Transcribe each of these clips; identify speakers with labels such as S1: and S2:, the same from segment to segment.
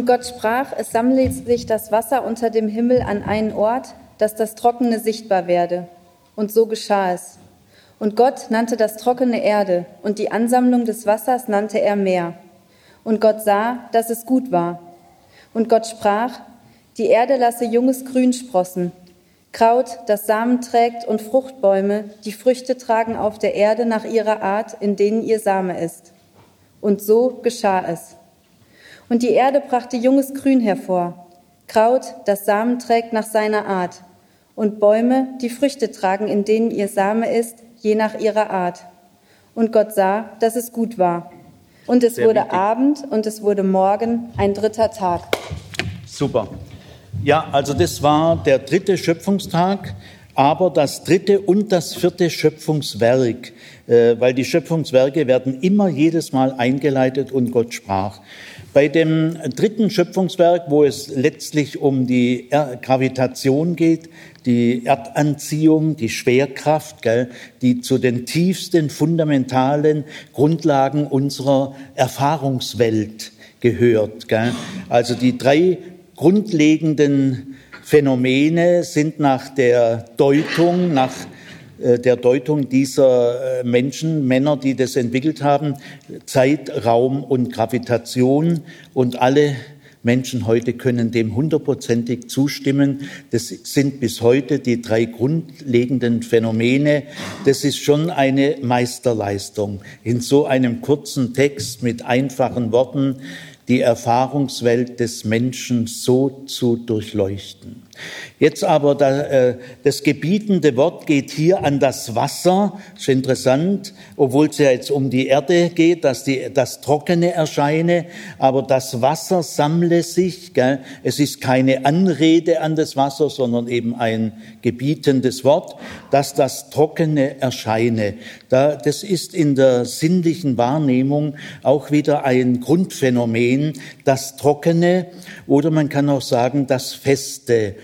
S1: Und Gott sprach, es sammle sich das Wasser unter dem Himmel an einen Ort, dass das Trockene sichtbar werde. Und so geschah es. Und Gott nannte das trockene Erde, und die Ansammlung des Wassers nannte er Meer. Und Gott sah, dass es gut war. Und Gott sprach, die Erde lasse junges Grün sprossen, Kraut, das Samen trägt, und Fruchtbäume, die Früchte tragen auf der Erde nach ihrer Art, in denen ihr Same ist. Und so geschah es. Und die Erde brachte junges Grün hervor, Kraut, das Samen trägt nach seiner Art, und Bäume, die Früchte tragen, in denen ihr Same ist, je nach ihrer Art. Und Gott sah, dass es gut war. Und es Sehr wurde wichtig. Abend und es wurde Morgen, ein dritter Tag.
S2: Super. Ja, also das war der dritte Schöpfungstag, aber das dritte und das vierte Schöpfungswerk, äh, weil die Schöpfungswerke werden immer jedes Mal eingeleitet und Gott sprach. Bei dem dritten Schöpfungswerk, wo es letztlich um die Gravitation geht, die Erdanziehung, die Schwerkraft, gell, die zu den tiefsten fundamentalen Grundlagen unserer Erfahrungswelt gehört. Gell. Also die drei grundlegenden Phänomene sind nach der Deutung, nach der Deutung dieser äh, Menschen, Männer, die das entwickelt haben, Zeit, Raum und Gravitation und alle Menschen heute können dem hundertprozentig zustimmen. Das sind bis heute die drei grundlegenden Phänomene. Das ist schon eine Meisterleistung. In so einem kurzen Text mit einfachen Worten die Erfahrungswelt des Menschen so zu durchleuchten. Jetzt aber da, äh, das gebietende Wort geht hier an das Wasser. Das ist interessant, obwohl es ja jetzt um die Erde geht, dass die, das Trockene erscheine, aber das Wasser sammle sich. Gell? Es ist keine Anrede an das Wasser, sondern eben ein gebietendes Wort, dass das Trockene erscheine. Da, das ist in der sinnlichen Wahrnehmung auch wieder ein Grundphänomen, das Trockene oder man kann auch sagen das Feste.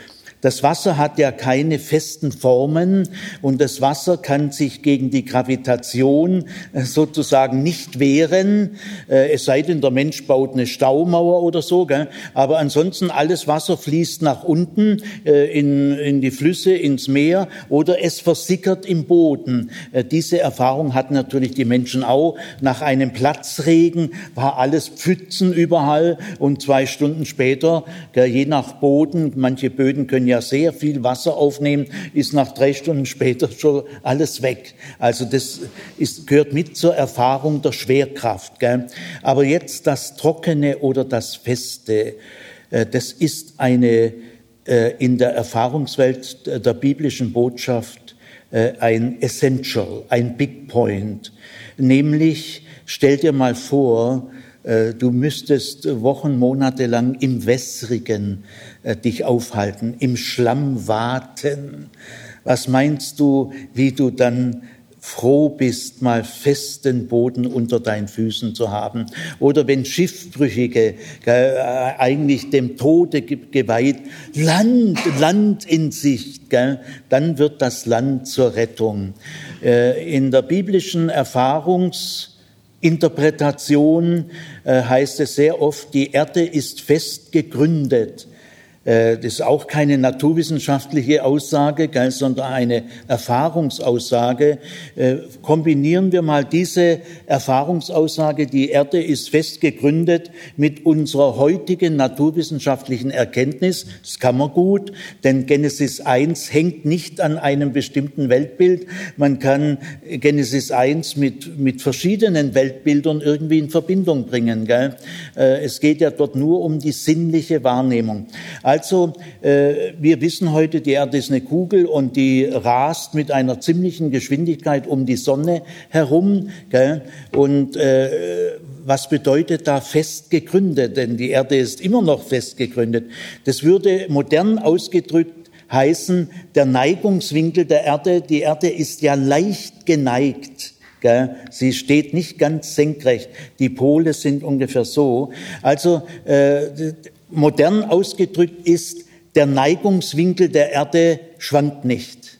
S2: Das Wasser hat ja keine festen Formen und das Wasser kann sich gegen die Gravitation äh, sozusagen nicht wehren, äh, es sei denn, der Mensch baut eine Staumauer oder so. Aber ansonsten alles Wasser fließt nach unten äh, in, in die Flüsse, ins Meer oder es versickert im Boden. Diese Erfahrung hatten natürlich die Menschen auch. Nach einem Platzregen war alles Pfützen überall und zwei Stunden später, je nach Boden, manche Böden können ja ja sehr viel Wasser aufnehmen, ist nach drei Stunden später schon alles weg. Also das ist, gehört mit zur Erfahrung der Schwerkraft. Gell? Aber jetzt das Trockene oder das Feste, äh, das ist eine äh, in der Erfahrungswelt der biblischen Botschaft äh, ein Essential, ein Big Point. Nämlich, stell dir mal vor, du müsstest Wochen, Monate lang im Wässrigen äh, dich aufhalten, im Schlamm warten. Was meinst du, wie du dann froh bist, mal festen Boden unter deinen Füßen zu haben. Oder wenn Schiffbrüchige äh, eigentlich dem Tode geweiht, Land, Land in Sicht, gell, dann wird das Land zur Rettung. Äh, in der biblischen Erfahrungsinterpretation äh, heißt es sehr oft, die Erde ist fest gegründet. Äh, das ist auch keine naturwissenschaftliche Aussage, sondern eine Erfahrungsaussage. Äh, kombinieren wir mal diese Erfahrungsaussage, die Erde ist fest gegründet, mit unserer heutigen naturwissenschaftlichen Erkenntnis. Das kann man gut, denn Genesis 1 hängt nicht an einem bestimmten Weltbild. Man kann Genesis 1 mit, mit verschiedenen Weltbildern irgendwie in Verbindung bringen. Äh, es geht ja dort nur um die sinnliche Wahrnehmung. Also, äh, wir wissen heute, die Erde ist eine Kugel und die rast mit einer ziemlichen Geschwindigkeit um die Sonne herum. Gell? Und äh, was bedeutet da fest gegründet? Denn die Erde ist immer noch fest gegründet. Das würde modern ausgedrückt heißen, der Neigungswinkel der Erde, die Erde ist ja leicht geneigt. Sie steht nicht ganz senkrecht. Die Pole sind ungefähr so. Also äh, modern ausgedrückt ist, der Neigungswinkel der Erde schwankt nicht.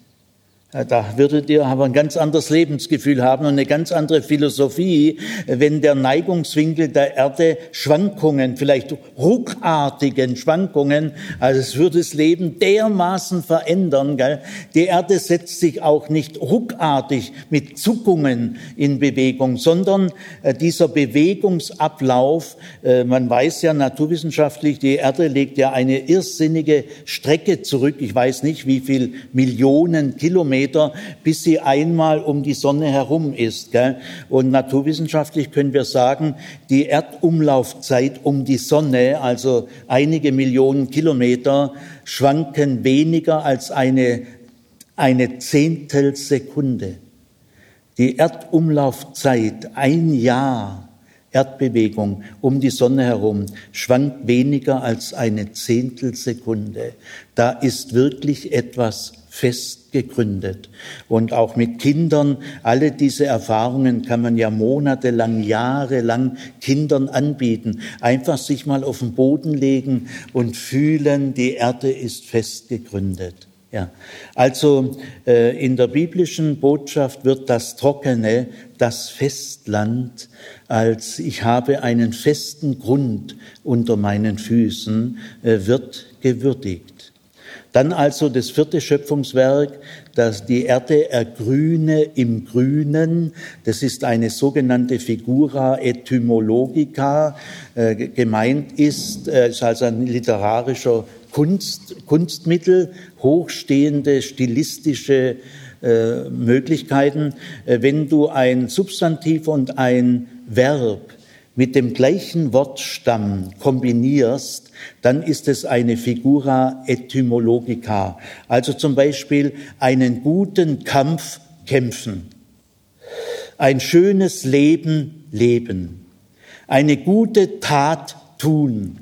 S2: Da würdet ihr aber ein ganz anderes Lebensgefühl haben und eine ganz andere Philosophie, wenn der Neigungswinkel der Erde Schwankungen, vielleicht ruckartigen Schwankungen, also es würde das Leben dermaßen verändern. Gell? Die Erde setzt sich auch nicht ruckartig mit Zuckungen in Bewegung, sondern äh, dieser Bewegungsablauf, äh, man weiß ja naturwissenschaftlich, die Erde legt ja eine irrsinnige Strecke zurück. Ich weiß nicht, wie viel Millionen Kilometer Kilometer, bis sie einmal um die Sonne herum ist. Gell? Und naturwissenschaftlich können wir sagen, die Erdumlaufzeit um die Sonne, also einige Millionen Kilometer, schwanken weniger als eine, eine Zehntelsekunde. Die Erdumlaufzeit, ein Jahr, Erdbewegung um die Sonne herum schwankt weniger als eine Zehntelsekunde. Da ist wirklich etwas fest gegründet. Und auch mit Kindern, alle diese Erfahrungen kann man ja monatelang, jahrelang Kindern anbieten. Einfach sich mal auf den Boden legen und fühlen, die Erde ist fest gegründet. Ja, also äh, in der biblischen Botschaft wird das Trockene, das Festland, als ich habe einen festen Grund unter meinen Füßen, äh, wird gewürdigt. Dann also das vierte Schöpfungswerk, dass die Erde ergrüne im Grünen. Das ist eine sogenannte Figura etymologica. Äh, gemeint ist, äh, ist also ein literarischer Kunst, Kunstmittel, hochstehende stilistische äh, Möglichkeiten. Äh, wenn du ein Substantiv und ein Verb mit dem gleichen Wortstamm kombinierst, dann ist es eine Figura etymologica. Also zum Beispiel einen guten Kampf kämpfen, ein schönes Leben leben, eine gute Tat tun,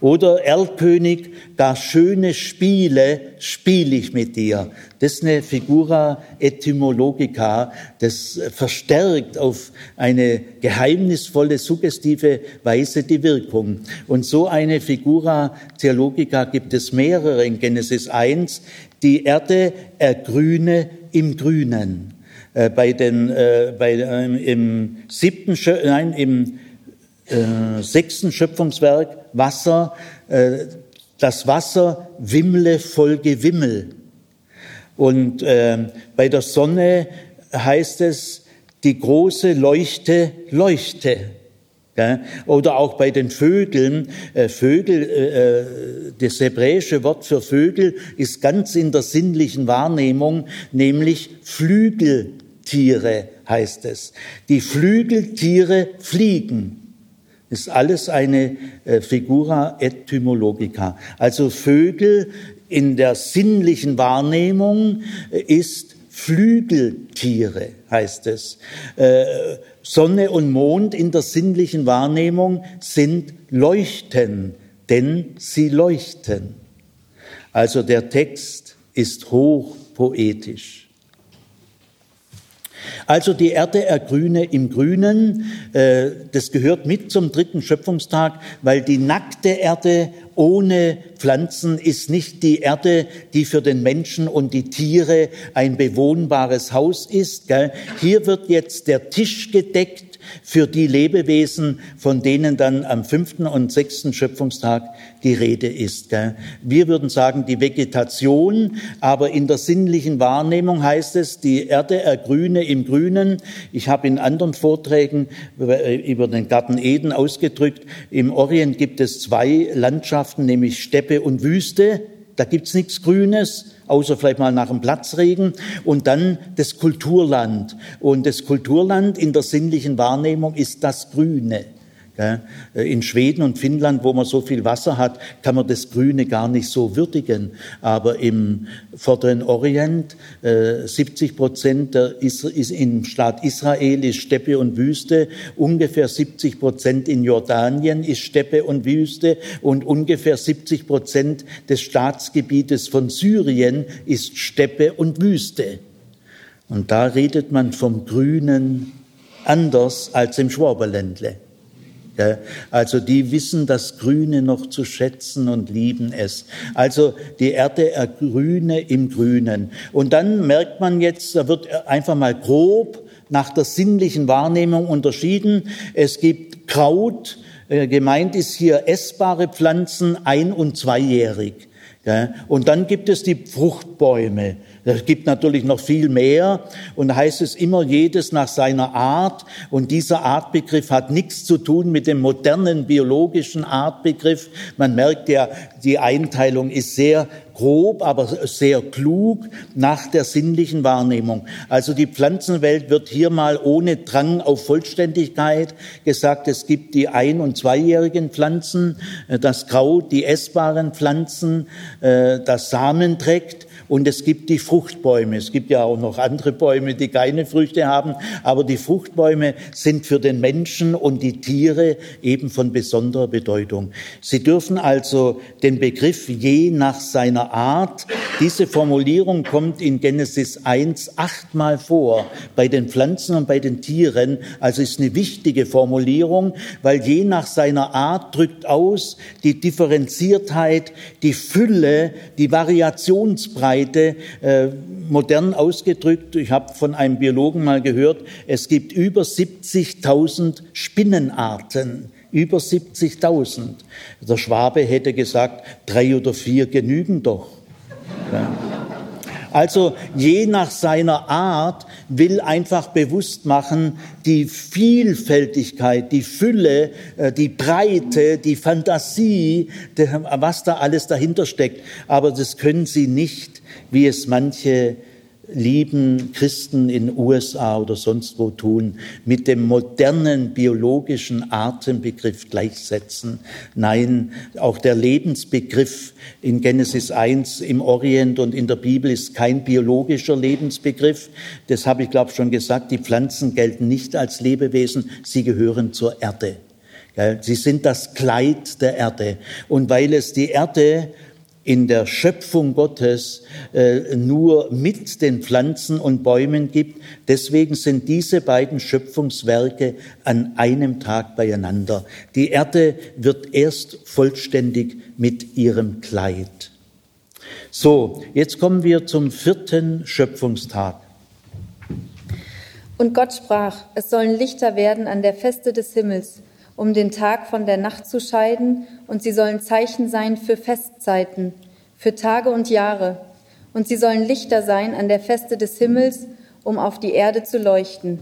S2: oder Erlkönig, gar schöne Spiele spiele ich mit dir. Das ist eine Figura etymologica, das verstärkt auf eine geheimnisvolle, suggestive Weise die Wirkung. Und so eine Figura theologica gibt es mehrere in Genesis 1. Die Erde ergrüne im Grünen. Äh, bei den, äh, bei, äh, im siebten, nein, im äh, sechsten Schöpfungswerk Wasser, äh, das Wasser wimmle voll Gewimmel. Und äh, bei der Sonne heißt es, die große Leuchte leuchte. Ja, oder auch bei den Vögeln. Äh, Vögel, äh, das hebräische Wort für Vögel ist ganz in der sinnlichen Wahrnehmung, nämlich Flügeltiere heißt es. Die Flügeltiere fliegen ist alles eine äh, Figura etymologica. Also Vögel in der sinnlichen Wahrnehmung äh, ist Flügeltiere, heißt es. Äh, Sonne und Mond in der sinnlichen Wahrnehmung sind Leuchten, denn sie leuchten. Also der Text ist hochpoetisch. Also die Erde ergrüne im Grünen, äh, das gehört mit zum dritten Schöpfungstag, weil die nackte Erde ohne Pflanzen ist nicht die Erde, die für den Menschen und die Tiere ein bewohnbares Haus ist. Hier wird jetzt der Tisch gedeckt für die Lebewesen, von denen dann am fünften und sechsten Schöpfungstag die Rede ist. Wir würden sagen, die Vegetation, aber in der sinnlichen Wahrnehmung heißt es, die Erde ergrüne im Grünen. Ich habe in anderen Vorträgen über den Garten Eden ausgedrückt, im Orient gibt es zwei Landschaften, nämlich Steppe und Wüste. Da gibt's nichts Grünes außer vielleicht mal nach dem Platzregen. Und dann das Kulturland. Und das Kulturland in der sinnlichen Wahrnehmung ist das Grüne. In Schweden und Finnland, wo man so viel Wasser hat, kann man das Grüne gar nicht so würdigen. Aber im vorderen Orient, 70 äh, Prozent im Staat Israel ist Steppe und Wüste, ungefähr 70 Prozent in Jordanien ist Steppe und Wüste und ungefähr 70 Prozent des Staatsgebietes von Syrien ist Steppe und Wüste. Und da redet man vom Grünen anders als im Schwaberländle. Also die wissen das Grüne noch zu schätzen und lieben es. Also die Erde ergrüne im Grünen. Und dann merkt man jetzt, da wird einfach mal grob nach der sinnlichen Wahrnehmung unterschieden. Es gibt Kraut, äh, gemeint ist hier essbare Pflanzen, ein- und zweijährig. Und dann gibt es die Fruchtbäume. Es gibt natürlich noch viel mehr und da heißt es immer jedes nach seiner Art und dieser Artbegriff hat nichts zu tun mit dem modernen biologischen Artbegriff. Man merkt ja, die Einteilung ist sehr grob, aber sehr klug nach der sinnlichen Wahrnehmung. Also die Pflanzenwelt wird hier mal ohne Drang auf Vollständigkeit gesagt. Es gibt die ein- und zweijährigen Pflanzen, äh, das Kraut, die essbaren Pflanzen, äh, das Samen trägt und es gibt die Fruchtbäume. Es gibt ja auch noch andere Bäume, die keine Früchte haben, aber die Fruchtbäume sind für den Menschen und die Tiere eben von besonderer Bedeutung. Sie dürfen also den Begriff je nach seiner Art, diese Formulierung kommt in Genesis 1 achtmal vor, bei den Pflanzen und bei den Tieren, also ist eine wichtige Formulierung, weil je nach seiner Art drückt aus die Differenziertheit, die Fülle, die Variationsbreite, Seite äh, modern ausgedrückt, ich habe von einem Biologen mal gehört, es gibt über 70.000 Spinnenarten. Über 70.000. Der Schwabe hätte gesagt, drei oder vier genügen doch. Ja. Also je nach seiner Art will einfach bewusst machen, die Vielfältigkeit, die Fülle, äh, die Breite, die Fantasie, was da alles dahinter steckt. Aber das können sie nicht, wie es manche lieben Christen in USA oder sonst wo tun, mit dem modernen biologischen Artenbegriff gleichsetzen. Nein, auch der Lebensbegriff in Genesis 1 im Orient und in der Bibel ist kein biologischer Lebensbegriff. Das habe ich, glaube ich, schon gesagt. Die Pflanzen gelten nicht als Lebewesen, sie gehören zur Erde. Sie sind das Kleid der Erde. Und weil es die Erde in der Schöpfung Gottes äh, nur mit den Pflanzen und Bäumen gibt. Deswegen sind diese beiden Schöpfungswerke an einem Tag beieinander. Die Erde wird erst vollständig mit ihrem Kleid. So, jetzt kommen wir zum vierten Schöpfungstag.
S1: Und Gott sprach, es sollen Lichter werden an der Feste des Himmels um den Tag von der Nacht zu scheiden, und sie sollen Zeichen sein für Festzeiten, für Tage und Jahre, und sie sollen Lichter sein an der Feste des Himmels, um auf die Erde zu leuchten.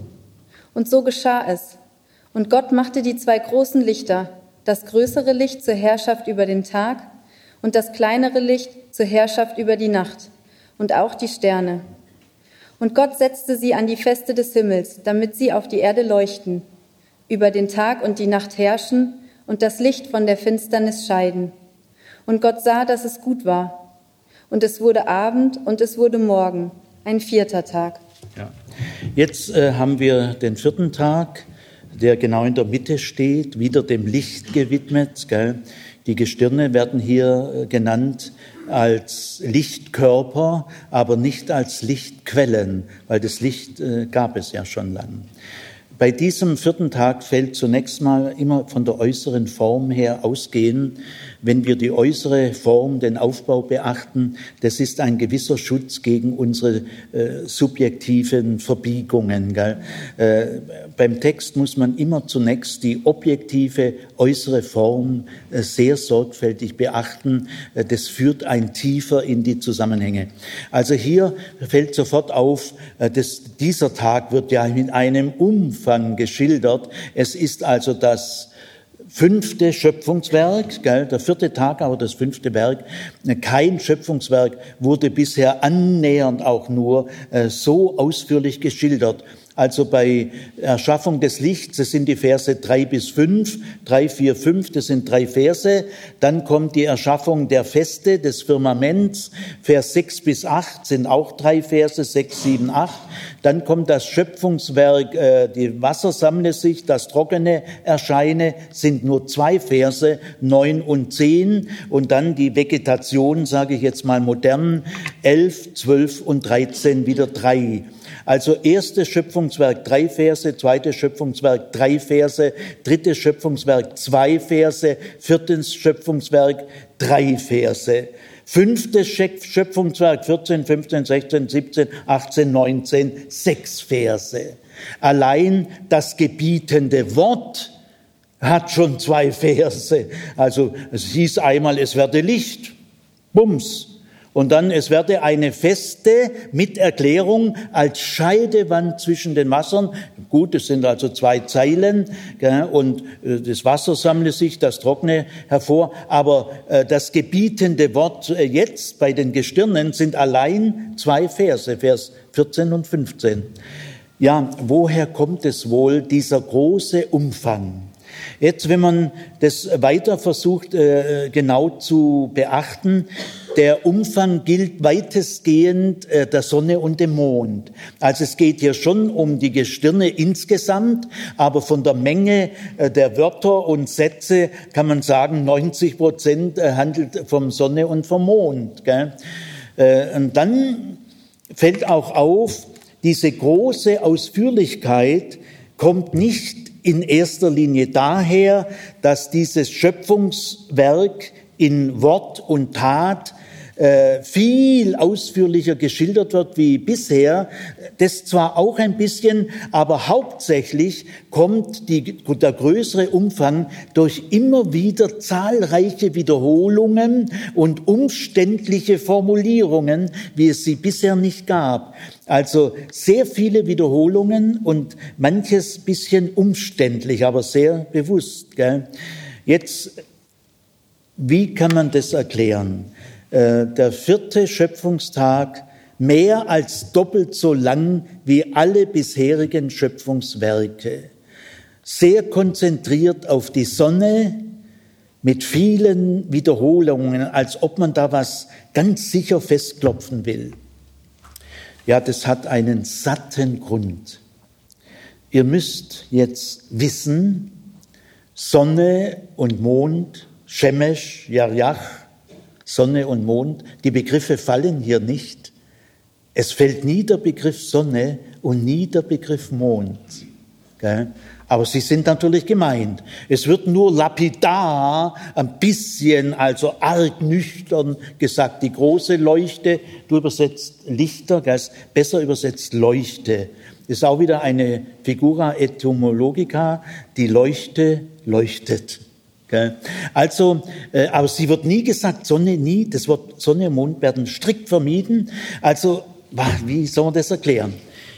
S1: Und so geschah es. Und Gott machte die zwei großen Lichter, das größere Licht zur Herrschaft über den Tag und das kleinere Licht zur Herrschaft über die Nacht und auch die Sterne. Und Gott setzte sie an die Feste des Himmels, damit sie auf die Erde leuchten über den Tag und die Nacht herrschen und das Licht von der Finsternis scheiden. Und Gott sah, dass es gut war. Und es wurde Abend und es wurde Morgen, ein vierter Tag.
S2: Ja. Jetzt äh, haben wir den vierten Tag, der genau in der Mitte steht, wieder dem Licht gewidmet. Gell? Die Gestirne werden hier äh, genannt als Lichtkörper, aber nicht als Lichtquellen, weil das Licht äh, gab es ja schon lang. Bei diesem vierten Tag fällt zunächst mal immer von der äußeren Form her ausgehen, wenn wir die äußere Form, den Aufbau beachten, das ist ein gewisser Schutz gegen unsere äh, subjektiven Verbiegungen. Äh, beim Text muss man immer zunächst die objektive äußere Form äh, sehr sorgfältig beachten. Äh, das führt ein tiefer in die Zusammenhänge. Also hier fällt sofort auf, äh, dass dieser Tag wird ja mit einem Umfang geschildert. Es ist also das fünfte Schöpfungswerk, gell, der vierte Tag, aber das fünfte Werk. Kein Schöpfungswerk wurde bisher annähernd auch nur äh, so ausführlich geschildert also bei Erschaffung des Lichts, das sind die Verse drei bis fünf, drei, vier, fünf, das sind drei Verse. Dann kommt die Erschaffung der Feste, des Firmaments, Vers sechs bis acht sind auch drei Verse, sechs, sieben, acht. Dann kommt das Schöpfungswerk, äh, die Wasser sammle sich, das Trockene erscheine, sind nur zwei Verse, neun und zehn. Und dann die Vegetation, sage ich jetzt mal modern, elf, zwölf und dreizehn, wieder drei. Also erstes Schöpfungswerk drei Verse, zweites Schöpfungswerk drei Verse, drittes Schöpfungswerk zwei Verse, viertes Schöpfungswerk drei Verse. Fünftes Schöpfungswerk 14, 15, 16, 17, 18, 19, sechs Verse. Allein das gebietende Wort hat schon zwei Verse. Also es hieß einmal, es werde Licht. Bums. Und dann, es werde eine feste mit Erklärung als Scheidewand zwischen den Wassern. Gut, es sind also zwei Zeilen gell, und äh, das Wasser sammle sich, das Trockene hervor. Aber äh, das gebietende Wort äh, jetzt bei den Gestirnen sind allein zwei Verse, Vers 14 und 15. Ja, woher kommt es wohl, dieser große Umfang? Jetzt, wenn man das weiter versucht äh, genau zu beachten, der Umfang gilt weitestgehend äh, der Sonne und dem Mond. Also es geht hier schon um die Gestirne insgesamt, aber von der Menge äh, der Wörter und Sätze kann man sagen, 90 Prozent handelt vom Sonne und vom Mond. Und dann fällt auch auf, diese große Ausführlichkeit kommt nicht in erster Linie daher, dass dieses Schöpfungswerk in Wort und Tat äh, viel ausführlicher geschildert wird wie bisher. Das zwar auch ein bisschen, aber hauptsächlich kommt die, der größere Umfang durch immer wieder zahlreiche Wiederholungen und umständliche Formulierungen, wie es sie bisher nicht gab. Also sehr viele Wiederholungen und manches bisschen umständlich, aber sehr bewusst. Gell? Jetzt, wie kann man das erklären? Äh, der vierte Schöpfungstag mehr als doppelt so lang wie alle bisherigen Schöpfungswerke. Sehr konzentriert auf die Sonne mit vielen Wiederholungen, als ob man da was ganz sicher festklopfen will. Ja, das hat einen satten Grund. Ihr müsst jetzt wissen, Sonne und Mond, Shemesh, Yarjach, Sonne und Mond. Die Begriffe fallen hier nicht. Es fällt nie der Begriff Sonne und nie der Begriff Mond. Aber sie sind natürlich gemeint. Es wird nur lapidar, ein bisschen, also arg nüchtern gesagt. Die große Leuchte, du übersetzt Lichter, besser übersetzt Leuchte. Ist auch wieder eine Figura etymologica. Die Leuchte leuchtet. Also, äh, aber sie wird nie gesagt, Sonne nie, das Wort Sonne und Mond werden strikt vermieden. Also, wie soll man das erklären?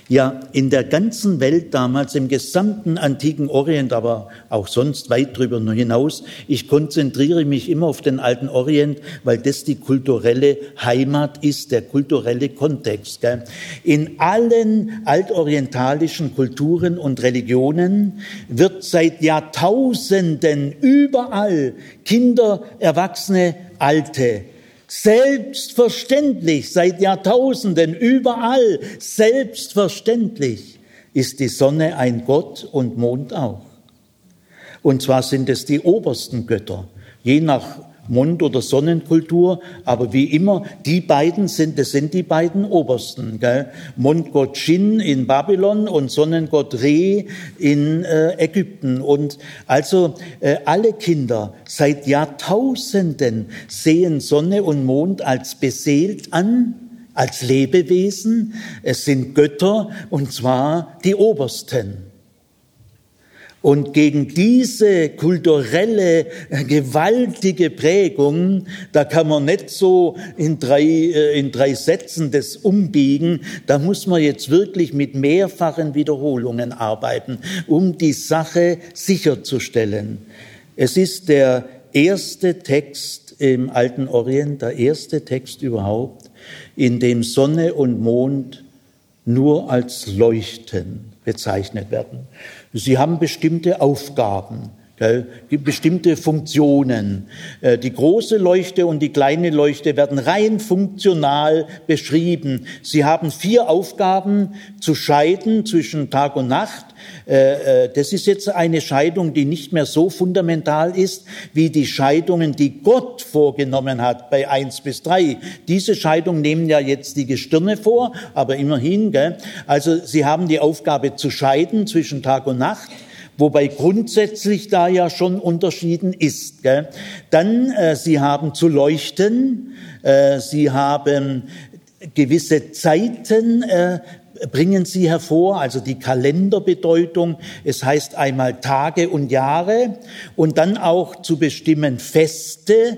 S2: Ja, in der ganzen Welt damals, im gesamten antiken Orient, aber auch sonst weit drüber hinaus, ich konzentriere mich immer auf den alten Orient, weil das die kulturelle Heimat ist, der kulturelle Kontext. Gell? In allen altorientalischen Kulturen und Religionen wird seit Jahrtausenden überall Kinder, Erwachsene, Alte Selbstverständlich, seit Jahrtausenden, überall, selbstverständlich ist die Sonne ein Gott und Mond auch. Und zwar sind es die obersten Götter, je nach Mond- oder Sonnenkultur, aber wie immer, die beiden sind, das sind die beiden Obersten. Gell? Mondgott Shin in Babylon und Sonnengott Re in äh, Ägypten. Und also äh, alle Kinder seit Jahrtausenden sehen Sonne und Mond als beseelt an, als Lebewesen. Es sind Götter und zwar die Obersten. Und gegen diese kulturelle, äh, gewaltige Prägung, da kann man nicht so in drei, äh, in drei Sätzen das umbiegen. Da muss man jetzt wirklich mit mehrfachen Wiederholungen arbeiten, um die Sache sicherzustellen. Es ist der erste Text im alten Orient, der erste Text überhaupt, in dem Sonne und Mond nur als Leuchten bezeichnet werden. Sie haben bestimmte Aufgaben. bestimmte Funktionen. Äh, die große Leuchte und die kleine Leuchte werden rein funktional beschrieben. Sie haben vier Aufgaben zu scheiden zwischen Tag und Nacht. Äh, äh, das ist jetzt eine Scheidung, die nicht mehr so fundamental ist wie die Scheidungen, die Gott vorgenommen hat bei eins bis drei. Diese Scheidung nehmen ja jetzt die Gestirne vor, aber immerhin. Gell? Also sie haben die Aufgabe zu scheiden zwischen Tag und Nacht wobei grundsätzlich da ja schon unterschieden ist. Gell? Dann, äh, sie haben zu leuchten, äh, sie haben gewisse Zeiten, äh, bringen sie hervor, also die Kalenderbedeutung. Es heißt einmal Tage und Jahre und dann auch zu bestimmen Feste.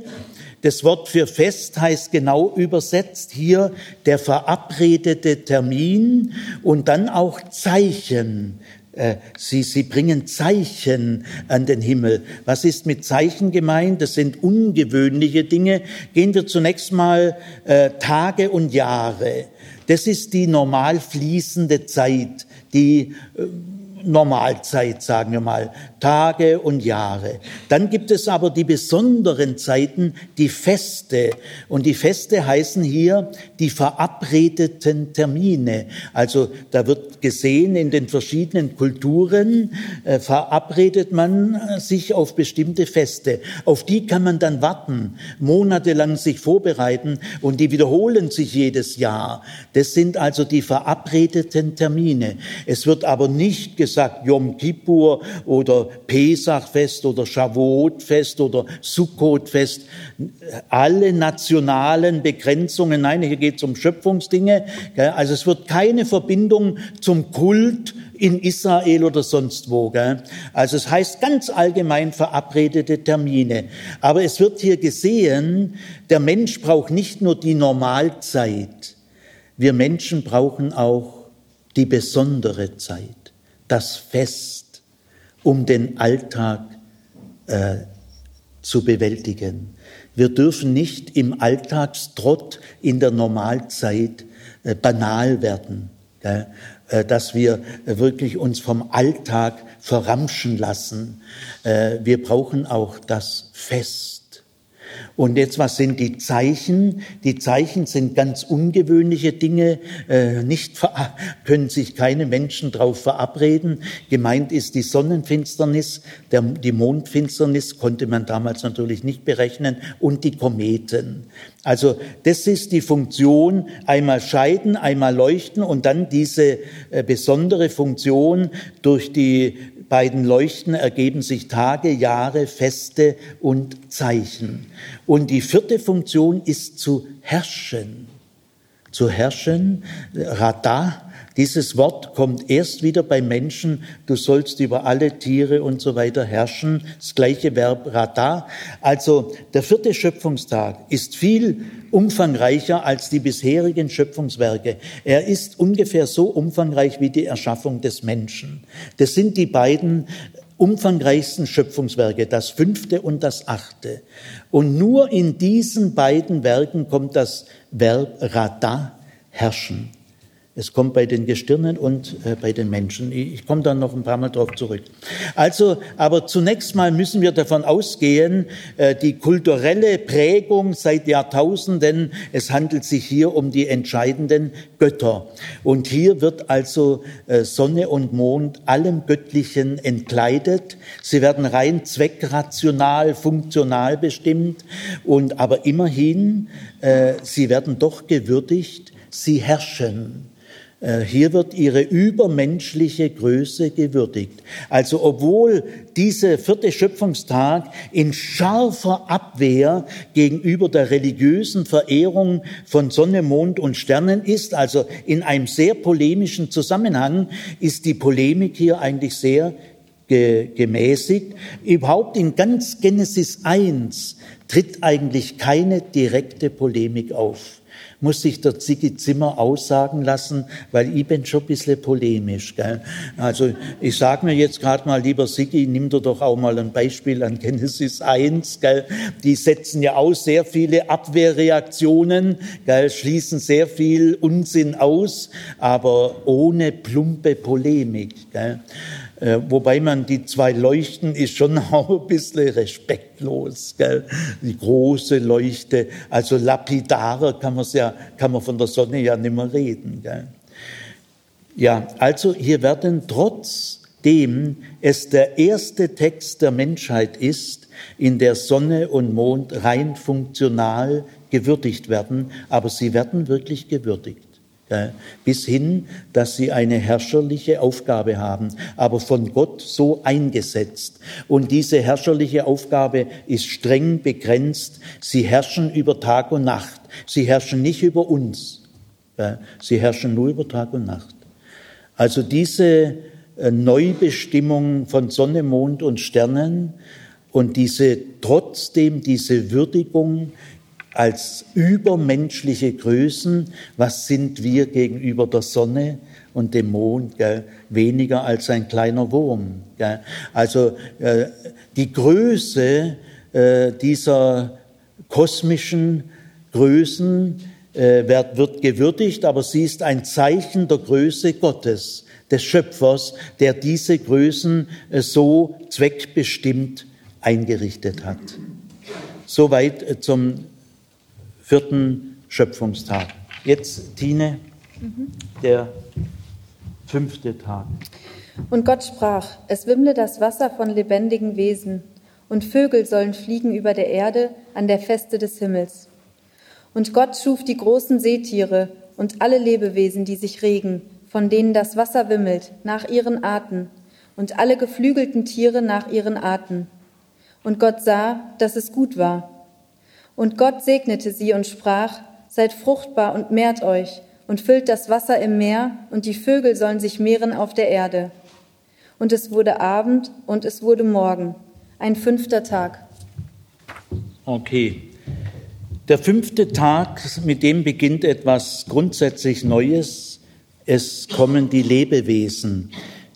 S2: Das Wort für Fest heißt genau übersetzt hier der verabredete Termin und dann auch Zeichen. Äh, sie, sie bringen Zeichen an den Himmel. Was ist mit Zeichen gemeint? Das sind ungewöhnliche Dinge. Gehen wir zunächst mal äh, Tage und Jahre. Das ist die normal fließende Zeit, die äh, Normalzeit, sagen wir mal, Tage und Jahre. Dann gibt es aber die besonderen Zeiten, die Feste. Und die Feste heißen hier die verabredeten Termine. Also da wird gesehen, in den verschiedenen Kulturen äh, verabredet man sich auf bestimmte Feste. Auf die kann man dann warten, monatelang sich vorbereiten und die wiederholen sich jedes Jahr. Das sind also die verabredeten Termine. Es wird aber nicht gesagt, sagt Yom Kippur oder Pesachfest oder Shavuotfest oder Sukkotfest, alle nationalen Begrenzungen. Nein, hier geht es um Schöpfungsdinge. Also es wird keine Verbindung zum Kult in Israel oder sonst wo. Also es heißt ganz allgemein verabredete Termine. Aber es wird hier gesehen, der Mensch braucht nicht nur die Normalzeit. Wir Menschen brauchen auch die besondere Zeit das Fest, um den Alltag äh, zu bewältigen. Wir dürfen nicht im Alltagstrott in der Normalzeit äh, banal werden, äh, dass wir wirklich uns vom Alltag verramschen lassen. Äh, wir brauchen auch das Fest. Und jetzt, was sind die Zeichen? Die Zeichen sind ganz ungewöhnliche Dinge, äh, nicht können sich keine Menschen darauf verabreden. Gemeint ist die Sonnenfinsternis, der, die Mondfinsternis konnte man damals natürlich nicht berechnen und die Kometen. Also das ist die Funktion, einmal scheiden, einmal leuchten und dann diese äh, besondere Funktion durch die beiden Leuchten ergeben sich Tage, Jahre, Feste und Zeichen. Und die vierte Funktion ist zu herrschen. Zu herrschen, Radar, dieses Wort kommt erst wieder beim Menschen, du sollst über alle Tiere und so weiter herrschen. Das gleiche Verb Radar. Also der vierte Schöpfungstag ist viel umfangreicher als die bisherigen Schöpfungswerke. Er ist ungefähr so umfangreich wie die Erschaffung des Menschen. Das sind die beiden umfangreichsten Schöpfungswerke, das fünfte und das achte. Und nur in diesen beiden Werken kommt das Verb Radar, herrschen. Es kommt bei den Gestirnen und äh, bei den Menschen. Ich, ich komme dann noch ein paar Mal darauf zurück. Also, aber zunächst mal müssen wir davon ausgehen, äh, die kulturelle Prägung seit Jahrtausenden, es handelt sich hier um die entscheidenden Götter. Und hier wird also äh, Sonne und Mond allem Göttlichen entkleidet. Sie werden rein zweckrational, funktional bestimmt. Und aber immerhin, äh, sie werden doch gewürdigt, sie herrschen. Äh, hier wird ihre übermenschliche Größe gewürdigt. Also obwohl dieser vierte Schöpfungstag in scharfer Abwehr gegenüber der religiösen Verehrung von Sonne, Mond und Sternen ist, also in einem sehr polemischen Zusammenhang, ist die Polemik hier eigentlich sehr gemäßigt. Überhaupt in ganz Genesis 1 tritt eigentlich keine direkte Polemik auf muss sich der Ziggy Zimmer aussagen lassen, weil ich bin schon ein bisschen polemisch. Gell? Also ich sage mir jetzt gerade mal, lieber Ziggy, nimm dir doch auch mal ein Beispiel an Genesis 1. Gell? Die setzen ja aus sehr viele Abwehrreaktionen, gell? schließen sehr viel Unsinn aus, aber ohne plumpe Polemik. Gell? Äh, wobei man die zwei Leuchten ist schon auch ein bisschen respektlos. Gell? Die große Leuchte, also lapidarer kann man ja, kann man von der Sonne ja nicht mehr reden. Gell? Ja, also hier werden trotzdem es der erste Text der Menschheit ist, in der Sonne und Mond rein funktional gewürdigt werden, aber sie werden wirklich gewürdigt. Bis hin, dass sie eine herrscherliche Aufgabe haben, aber von Gott so eingesetzt. Und diese herrscherliche Aufgabe ist streng begrenzt. Sie herrschen über Tag und Nacht. Sie herrschen nicht über uns. Sie herrschen nur über Tag und Nacht. Also diese äh, Neubestimmung von Sonne, Mond und Sternen und diese trotzdem diese Würdigung als übermenschliche Größen, was sind wir gegenüber der Sonne und dem Mond? Gell? Weniger als ein kleiner Wurm. Gell? Also äh, die Größe äh, dieser kosmischen Größen äh, wird, wird gewürdigt, aber sie ist ein Zeichen der Größe Gottes, des Schöpfers, der diese Größen äh, so zweckbestimmt eingerichtet hat. Soweit äh, zum vierten Schöpfungstag. Jetzt, Tine, mhm. der fünfte Tag.
S1: Und Gott sprach, es wimmle das Wasser von lebendigen Wesen, und Vögel sollen fliegen über der Erde an der Feste des Himmels. Und Gott schuf die großen Seetiere und alle Lebewesen, die sich regen, von denen das Wasser wimmelt, nach ihren Arten, und alle geflügelten Tiere nach ihren Arten. Und Gott sah, dass es gut war. Und Gott segnete sie und sprach, Seid fruchtbar und mehrt euch und füllt das Wasser im Meer, und die Vögel sollen sich mehren auf der Erde. Und es wurde Abend und es wurde Morgen, ein fünfter Tag.
S2: Okay. Der fünfte Tag, mit dem beginnt etwas grundsätzlich Neues. Es kommen die Lebewesen.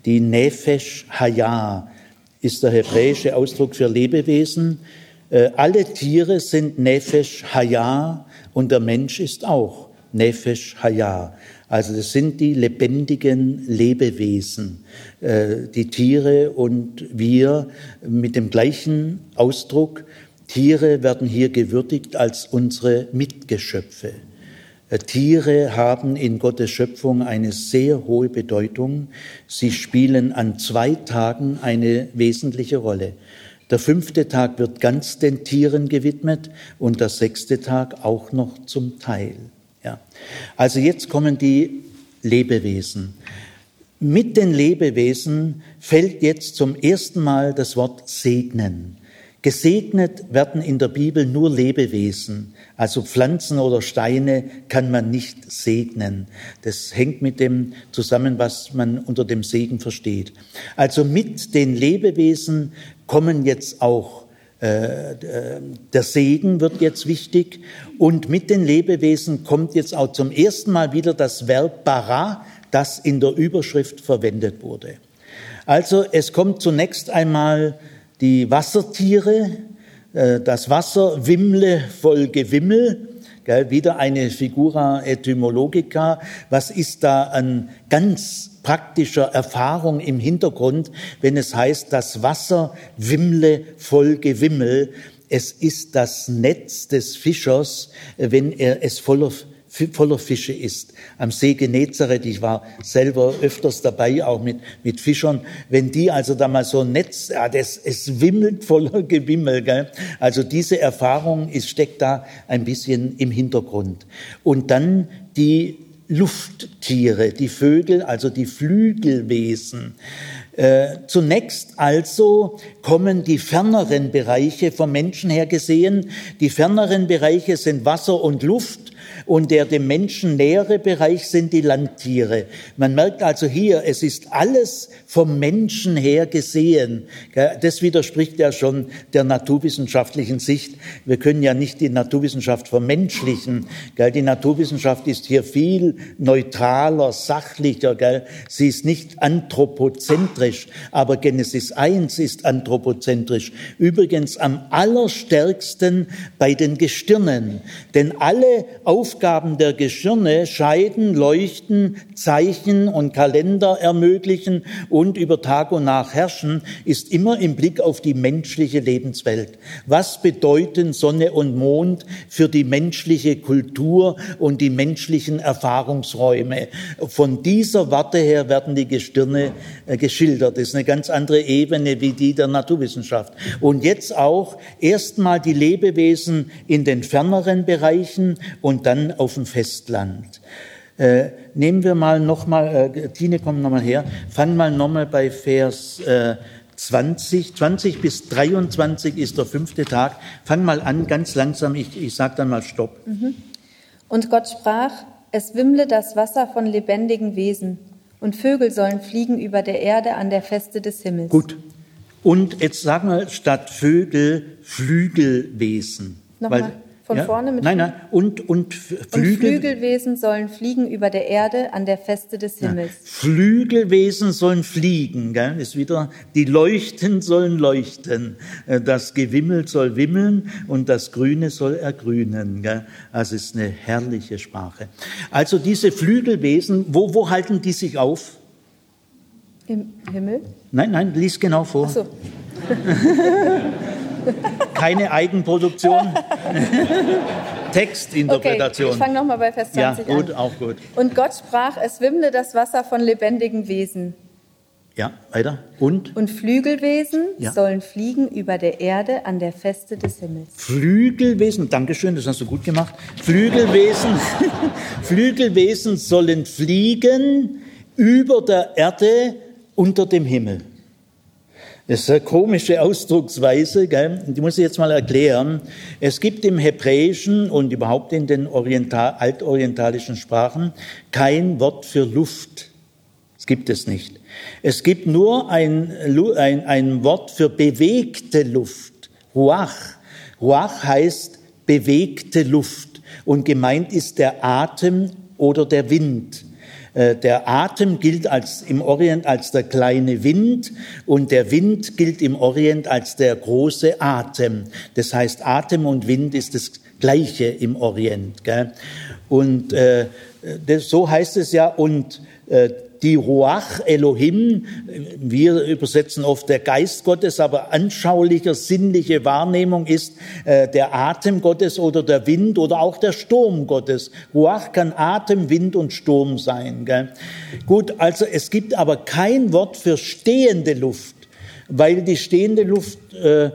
S2: Die Nefesh Haya ist der hebräische Ausdruck für Lebewesen. Äh, alle Tiere sind Nefesh Haya und der Mensch ist auch Nefesh Haya. Also das sind die lebendigen Lebewesen, äh, die Tiere und wir mit dem gleichen Ausdruck. Tiere werden hier gewürdigt als unsere Mitgeschöpfe. Äh, Tiere haben in Gottes Schöpfung eine sehr hohe Bedeutung. Sie spielen an zwei Tagen eine wesentliche Rolle. Der fünfte Tag wird ganz den Tieren gewidmet und der sechste Tag auch noch zum Teil. Ja. Also jetzt kommen die Lebewesen. Mit den Lebewesen fällt jetzt zum ersten Mal das Wort segnen. Gesegnet werden in der Bibel nur Lebewesen, also Pflanzen oder Steine kann man nicht segnen. Das hängt mit dem zusammen, was man unter dem Segen versteht. Also mit den Lebewesen kommen jetzt auch äh, der Segen wird jetzt wichtig und mit den Lebewesen kommt jetzt auch zum ersten Mal wieder das Verb bara, das in der Überschrift verwendet wurde. Also es kommt zunächst einmal die Wassertiere, äh, das Wasser wimmle voll Gewimmel, wieder eine Figura etymologica. Was ist da an ganz praktischer Erfahrung im Hintergrund, wenn es heißt, das Wasser wimmle voll Gewimmel? Es ist das Netz des Fischers, wenn er es voller voller Fische ist. Am See Genezareth, ich war selber öfters dabei, auch mit, mit Fischern, wenn die also da mal so ein Netz, ja, das, es wimmelt voller Gewimmel, gell? Also diese Erfahrung ist, steckt da ein bisschen im Hintergrund. Und dann die Lufttiere, die Vögel, also die Flügelwesen. Äh, zunächst also kommen die ferneren Bereiche vom Menschen her gesehen. Die ferneren Bereiche sind Wasser und Luft und der dem Menschen nähere Bereich sind die Landtiere. Man merkt also hier, es ist alles vom Menschen her gesehen. Das widerspricht ja schon der naturwissenschaftlichen Sicht. Wir können ja nicht die Naturwissenschaft vermenschlichen. Die Naturwissenschaft ist hier viel neutraler, sachlicher. Sie ist nicht anthropozentrisch, aber Genesis 1 ist anthropozentrisch. Übrigens am allerstärksten bei den Gestirnen. Denn alle Aufgaben der Gestirne scheiden, leuchten, Zeichen und Kalender ermöglichen und über Tag und Nacht herrschen, ist immer im Blick auf die menschliche Lebenswelt. Was bedeuten Sonne und Mond für die menschliche Kultur und die menschlichen Erfahrungsräume? Von dieser Warte her werden die Gestirne äh, geschildert. Das ist eine ganz andere Ebene wie die der Naturwissenschaft. Und jetzt auch erstmal die Lebewesen in den ferneren Bereichen und dann auf dem Festland. Äh, nehmen wir mal nochmal, äh, Tine, komm nochmal her, fang mal nochmal bei Vers äh, 20, 20 bis 23 ist der fünfte Tag. Fang mal an, ganz langsam, ich, ich sag dann mal Stopp. Mhm.
S1: Und Gott sprach, es wimmle das Wasser von lebendigen Wesen, und Vögel sollen fliegen über der Erde an der Feste des Himmels.
S2: Gut. Und jetzt sagen wir statt Vögel Flügelwesen.
S1: Nochmal. Weil, von ja? vorne
S2: mit Nein, nein, und, und
S1: Flügel. Und Flügelwesen sollen fliegen über der Erde an der Feste des Himmels. Ja.
S2: Flügelwesen sollen fliegen, gell? ist wieder, die Leuchten sollen leuchten. Äh, das Gewimmel soll wimmeln und das Grüne soll ergrünen. Gell? Also ist eine herrliche Sprache. Also diese Flügelwesen, wo, wo halten die sich auf?
S1: Im Himmel?
S2: Nein, nein, lies genau vor. Ach so. Keine Eigenproduktion. Textinterpretation.
S1: Okay, ich fange nochmal bei Vers 20
S2: ja, gut, an. auch gut.
S1: Und Gott sprach, es wimmle das Wasser von lebendigen Wesen.
S2: Ja, weiter. Und?
S1: Und Flügelwesen ja. sollen fliegen über der Erde an der Feste des Himmels.
S2: Flügelwesen, Dankeschön, das hast du gut gemacht. Flügelwesen, Flügelwesen sollen fliegen über der Erde unter dem Himmel. Das ist eine komische Ausdrucksweise, gell? die muss ich jetzt mal erklären. Es gibt im Hebräischen und überhaupt in den Oriental, altorientalischen Sprachen kein Wort für Luft. Das gibt es nicht. Es gibt nur ein, ein, ein Wort für bewegte Luft. Ruach. Ruach heißt bewegte Luft. Und gemeint ist der Atem oder der Wind. Äh, der Atem gilt als, im Orient als der kleine Wind und der Wind gilt im Orient als der große Atem. Das heißt, Atem und Wind ist das Gleiche im Orient. Gell? Und äh, das, so heißt es ja, und äh, die Ruach Elohim, wir übersetzen oft der Geist Gottes, aber anschaulicher, sinnliche Wahrnehmung ist äh, der Atem Gottes oder der Wind oder auch der Sturm Gottes. Ruach kann Atem, Wind und Sturm sein. Gell? Gut, also es gibt aber kein Wort für stehende Luft, weil die stehende Luft äh,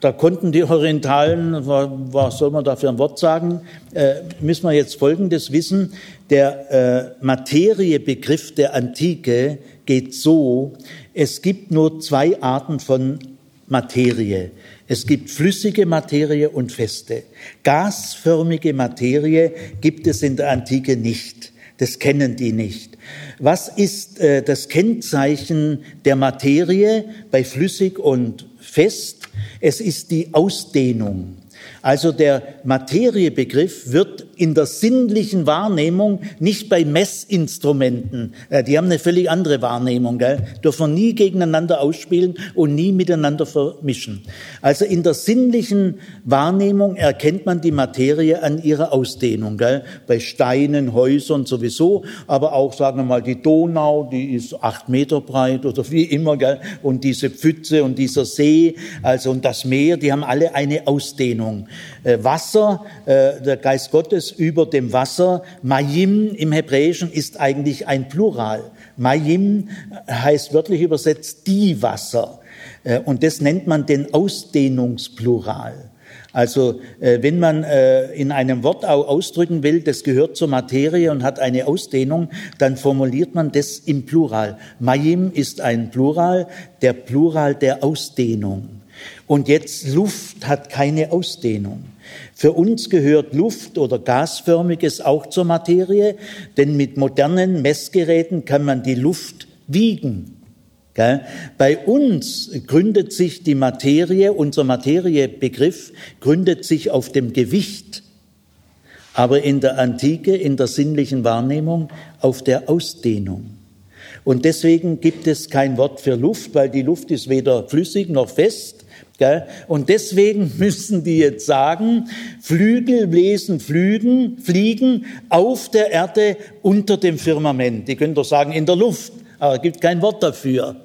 S2: da konnten die Orientalen, was soll man da für ein Wort sagen, äh, müssen wir jetzt Folgendes wissen. Der äh, Materiebegriff der Antike geht so, es gibt nur zwei Arten von Materie. Es gibt flüssige Materie und feste. Gasförmige Materie gibt es in der Antike nicht. Das kennen die nicht. Was ist äh, das Kennzeichen der Materie bei flüssig und fest? Es ist die Ausdehnung. Also der Materiebegriff wird in der sinnlichen Wahrnehmung nicht bei Messinstrumenten, äh, die haben eine völlig andere Wahrnehmung, gell? dürfen nie gegeneinander ausspielen und nie miteinander vermischen. Also in der sinnlichen Wahrnehmung erkennt man die Materie an ihrer Ausdehnung, gell? bei Steinen, Häusern sowieso, aber auch, sagen wir mal, die Donau, die ist acht Meter breit oder wie immer, gell? und diese Pfütze und dieser See, also und das Meer, die haben alle eine Ausdehnung. Äh, Wasser, äh, der Geist Gottes über dem Wasser. Mayim im Hebräischen ist eigentlich ein Plural. Mayim heißt wörtlich übersetzt die Wasser. Äh, und das nennt man den Ausdehnungsplural. Also wenn man in einem Wort ausdrücken will, das gehört zur Materie und hat eine Ausdehnung, dann formuliert man das im Plural. Mayim ist ein Plural, der Plural der Ausdehnung. Und jetzt Luft hat keine Ausdehnung. Für uns gehört Luft oder Gasförmiges auch zur Materie, denn mit modernen Messgeräten kann man die Luft wiegen. Bei uns gründet sich die Materie, unser Materiebegriff gründet sich auf dem Gewicht, aber in der Antike, in der sinnlichen Wahrnehmung auf der Ausdehnung. Und deswegen gibt es kein Wort für Luft, weil die Luft ist weder flüssig noch fest. Und deswegen müssen die jetzt sagen, Flügelwesen flügen, fliegen auf der Erde unter dem Firmament. Die können doch sagen in der Luft, aber es gibt kein Wort dafür.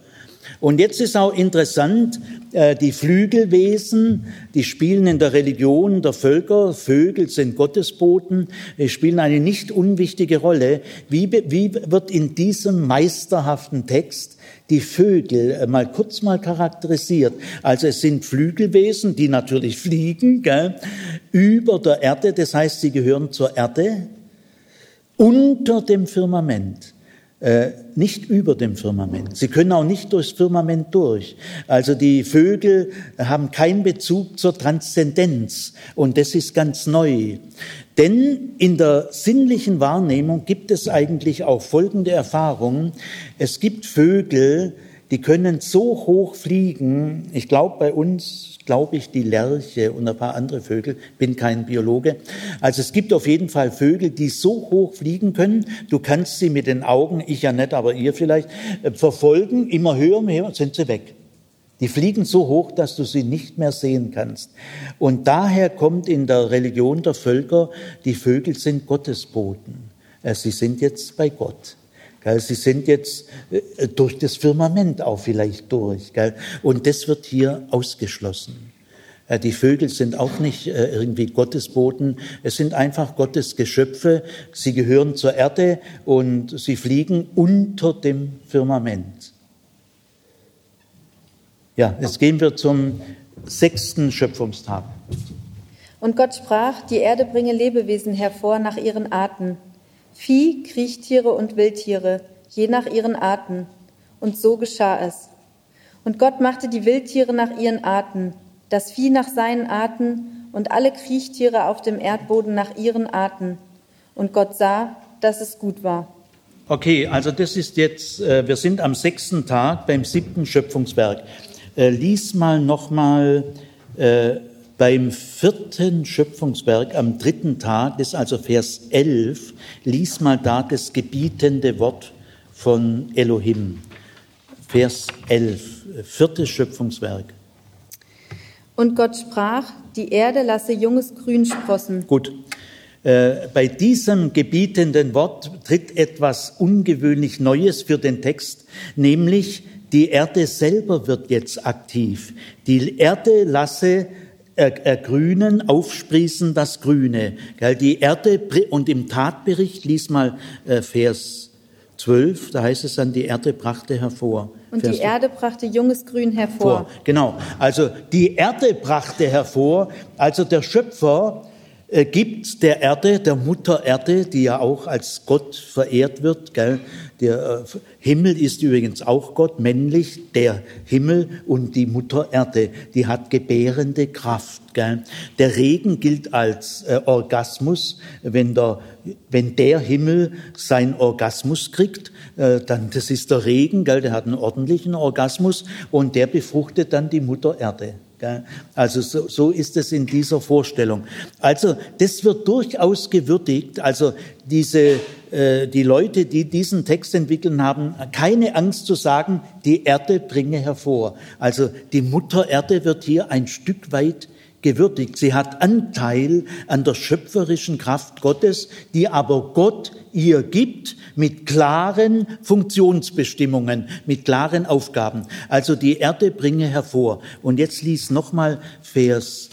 S2: Und jetzt ist auch interessant, äh, die Flügelwesen, die spielen in der Religion der Völker, Vögel sind Gottesboten, spielen eine nicht unwichtige Rolle. Wie, wie wird in diesem meisterhaften Text die Vögel äh, mal kurz mal charakterisiert. Also es sind Flügelwesen, die natürlich fliegen, gell, über der Erde, das heißt, sie gehören zur Erde, unter dem Firmament. Äh, nicht über dem Firmament. Sie können auch nicht durchs Firmament durch. Also die Vögel haben keinen Bezug zur Transzendenz und das ist ganz neu. Denn in der sinnlichen Wahrnehmung gibt es eigentlich auch folgende Erfahrung. Es gibt Vögel, die können so hoch fliegen. Ich glaube, bei uns glaube ich, die Lerche und ein paar andere Vögel, bin kein Biologe. Also es gibt auf jeden Fall Vögel, die so hoch fliegen können, du kannst sie mit den Augen, ich ja nicht, aber ihr vielleicht, äh, verfolgen, immer höher, und höher, sind sie weg. Die fliegen so hoch, dass du sie nicht mehr sehen kannst. Und daher kommt in der Religion der Völker, die Vögel sind Gottesboten. Äh, sie sind jetzt bei Gott. Sie sind jetzt äh, durch das Firmament auch vielleicht durch. Und das wird hier ausgeschlossen. Äh, die Vögel sind auch nicht irgendwie Gottesboten. Es sind einfach Gottes Geschöpfe. Sie gehören zur Erde und sie fliegen unter dem Firmament. Ja, jetzt gehen wir zum sechsten Schöpfungstag.
S1: Und Gott sprach, die Erde bringe Lebewesen hervor nach ihren Arten Vieh, Kriechtiere und Wildtiere, je nach ihren Arten. Und so geschah es. Und Gott machte die Wildtiere nach ihren Arten, das Vieh nach seinen Arten und alle Kriechtiere auf dem Erdboden nach ihren Arten. Und Gott sah, dass es gut war.
S2: Okay, also das ist jetzt, äh, wir sind am sechsten Tag beim siebten Schöpfungswerk. Äh, lies mal nochmal äh, beim vierten Schöpfungswerk am dritten Tag, das ist also Vers 11, lies mal da das gebietende Wort von Elohim. Vers 11, viertes Schöpfungswerk.
S1: Und Gott sprach, die Erde lasse junges Grün sprossen.
S2: Gut. Äh, bei diesem gebietenden Wort tritt etwas ungewöhnlich Neues für den Text, nämlich die Erde selber wird jetzt aktiv. Die Erde lasse ergrünen, aufsprießen das Grüne. Die Erde, und im Tatbericht, lies mal äh, Vers 12, da heißt es dann, die Erde brachte hervor.
S1: Und Vers die Erde brachte junges Grün hervor. Vor.
S2: Genau, also die Erde brachte hervor, also der Schöpfer äh, gibt der Erde, der Mutter Erde, die ja auch als Gott verehrt wird, gell? Der äh, Himmel ist übrigens auch Gott, männlich, der Himmel und die Mutter Erde, die hat gebärende Kraft. Gell? Der Regen gilt als äh, Orgasmus. Wenn der, wenn der Himmel seinen Orgasmus kriegt, äh, dann das ist der Regen, gell? der hat einen ordentlichen Orgasmus und der befruchtet dann die Mutter Erde. Also so, so ist es in dieser Vorstellung. Also das wird durchaus gewürdigt. Also diese, äh, die Leute, die diesen Text entwickeln, haben keine Angst zu sagen, die Erde bringe hervor. Also die Mutter Erde wird hier ein Stück weit gewürdigt. Sie hat Anteil an der schöpferischen Kraft Gottes, die aber Gott ihr gibt mit klaren Funktionsbestimmungen, mit klaren Aufgaben. Also die Erde bringe hervor. Und jetzt lies nochmal Vers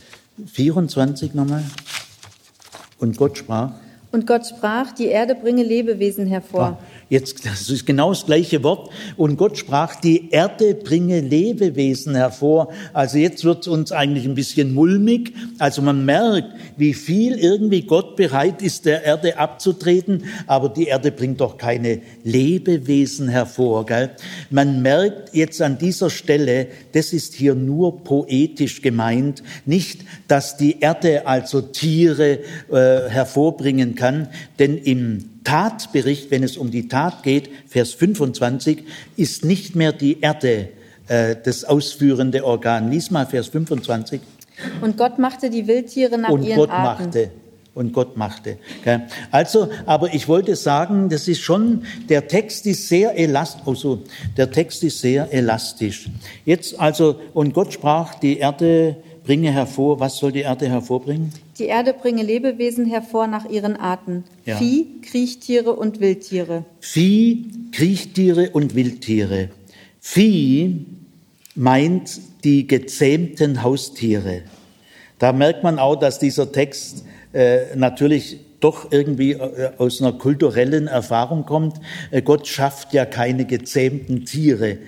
S2: 24 nochmal. Und Gott sprach.
S1: Und Gott sprach, die Erde bringe Lebewesen hervor.
S2: Ja. Jetzt, das ist genau das gleiche Wort. Und Gott sprach, die Erde bringe Lebewesen hervor. Also jetzt wird es uns eigentlich ein bisschen mulmig. Also man merkt, wie viel irgendwie Gott bereit ist, der Erde abzutreten. Aber die Erde bringt doch keine Lebewesen hervor. Gell? Man merkt jetzt an dieser Stelle, das ist hier nur poetisch gemeint. Nicht, dass die Erde also Tiere äh, hervorbringen kann. Denn im Tatbericht, wenn es um die Tat geht, Vers 25, ist nicht mehr die Erde äh, das ausführende Organ. Lies mal Vers 25.
S1: Und Gott machte die Wildtiere nach
S2: Und
S1: ihren
S2: Gott
S1: Arten.
S2: machte. und Gott machte. Also, aber ich wollte sagen, das ist schon, der Text ist sehr elastisch, also, der Text ist sehr elastisch. Jetzt also, und Gott sprach, die Erde bringe hervor, was soll die Erde hervorbringen?
S1: Die Erde bringe Lebewesen hervor nach ihren Arten. Ja. Vieh, Kriechtiere und Wildtiere.
S2: Vieh, Kriechtiere und Wildtiere. Vieh meint die gezähmten Haustiere. Da merkt man auch, dass dieser Text äh, natürlich doch irgendwie äh, aus einer kulturellen Erfahrung kommt. Äh, Gott schafft ja keine gezähmten Tiere.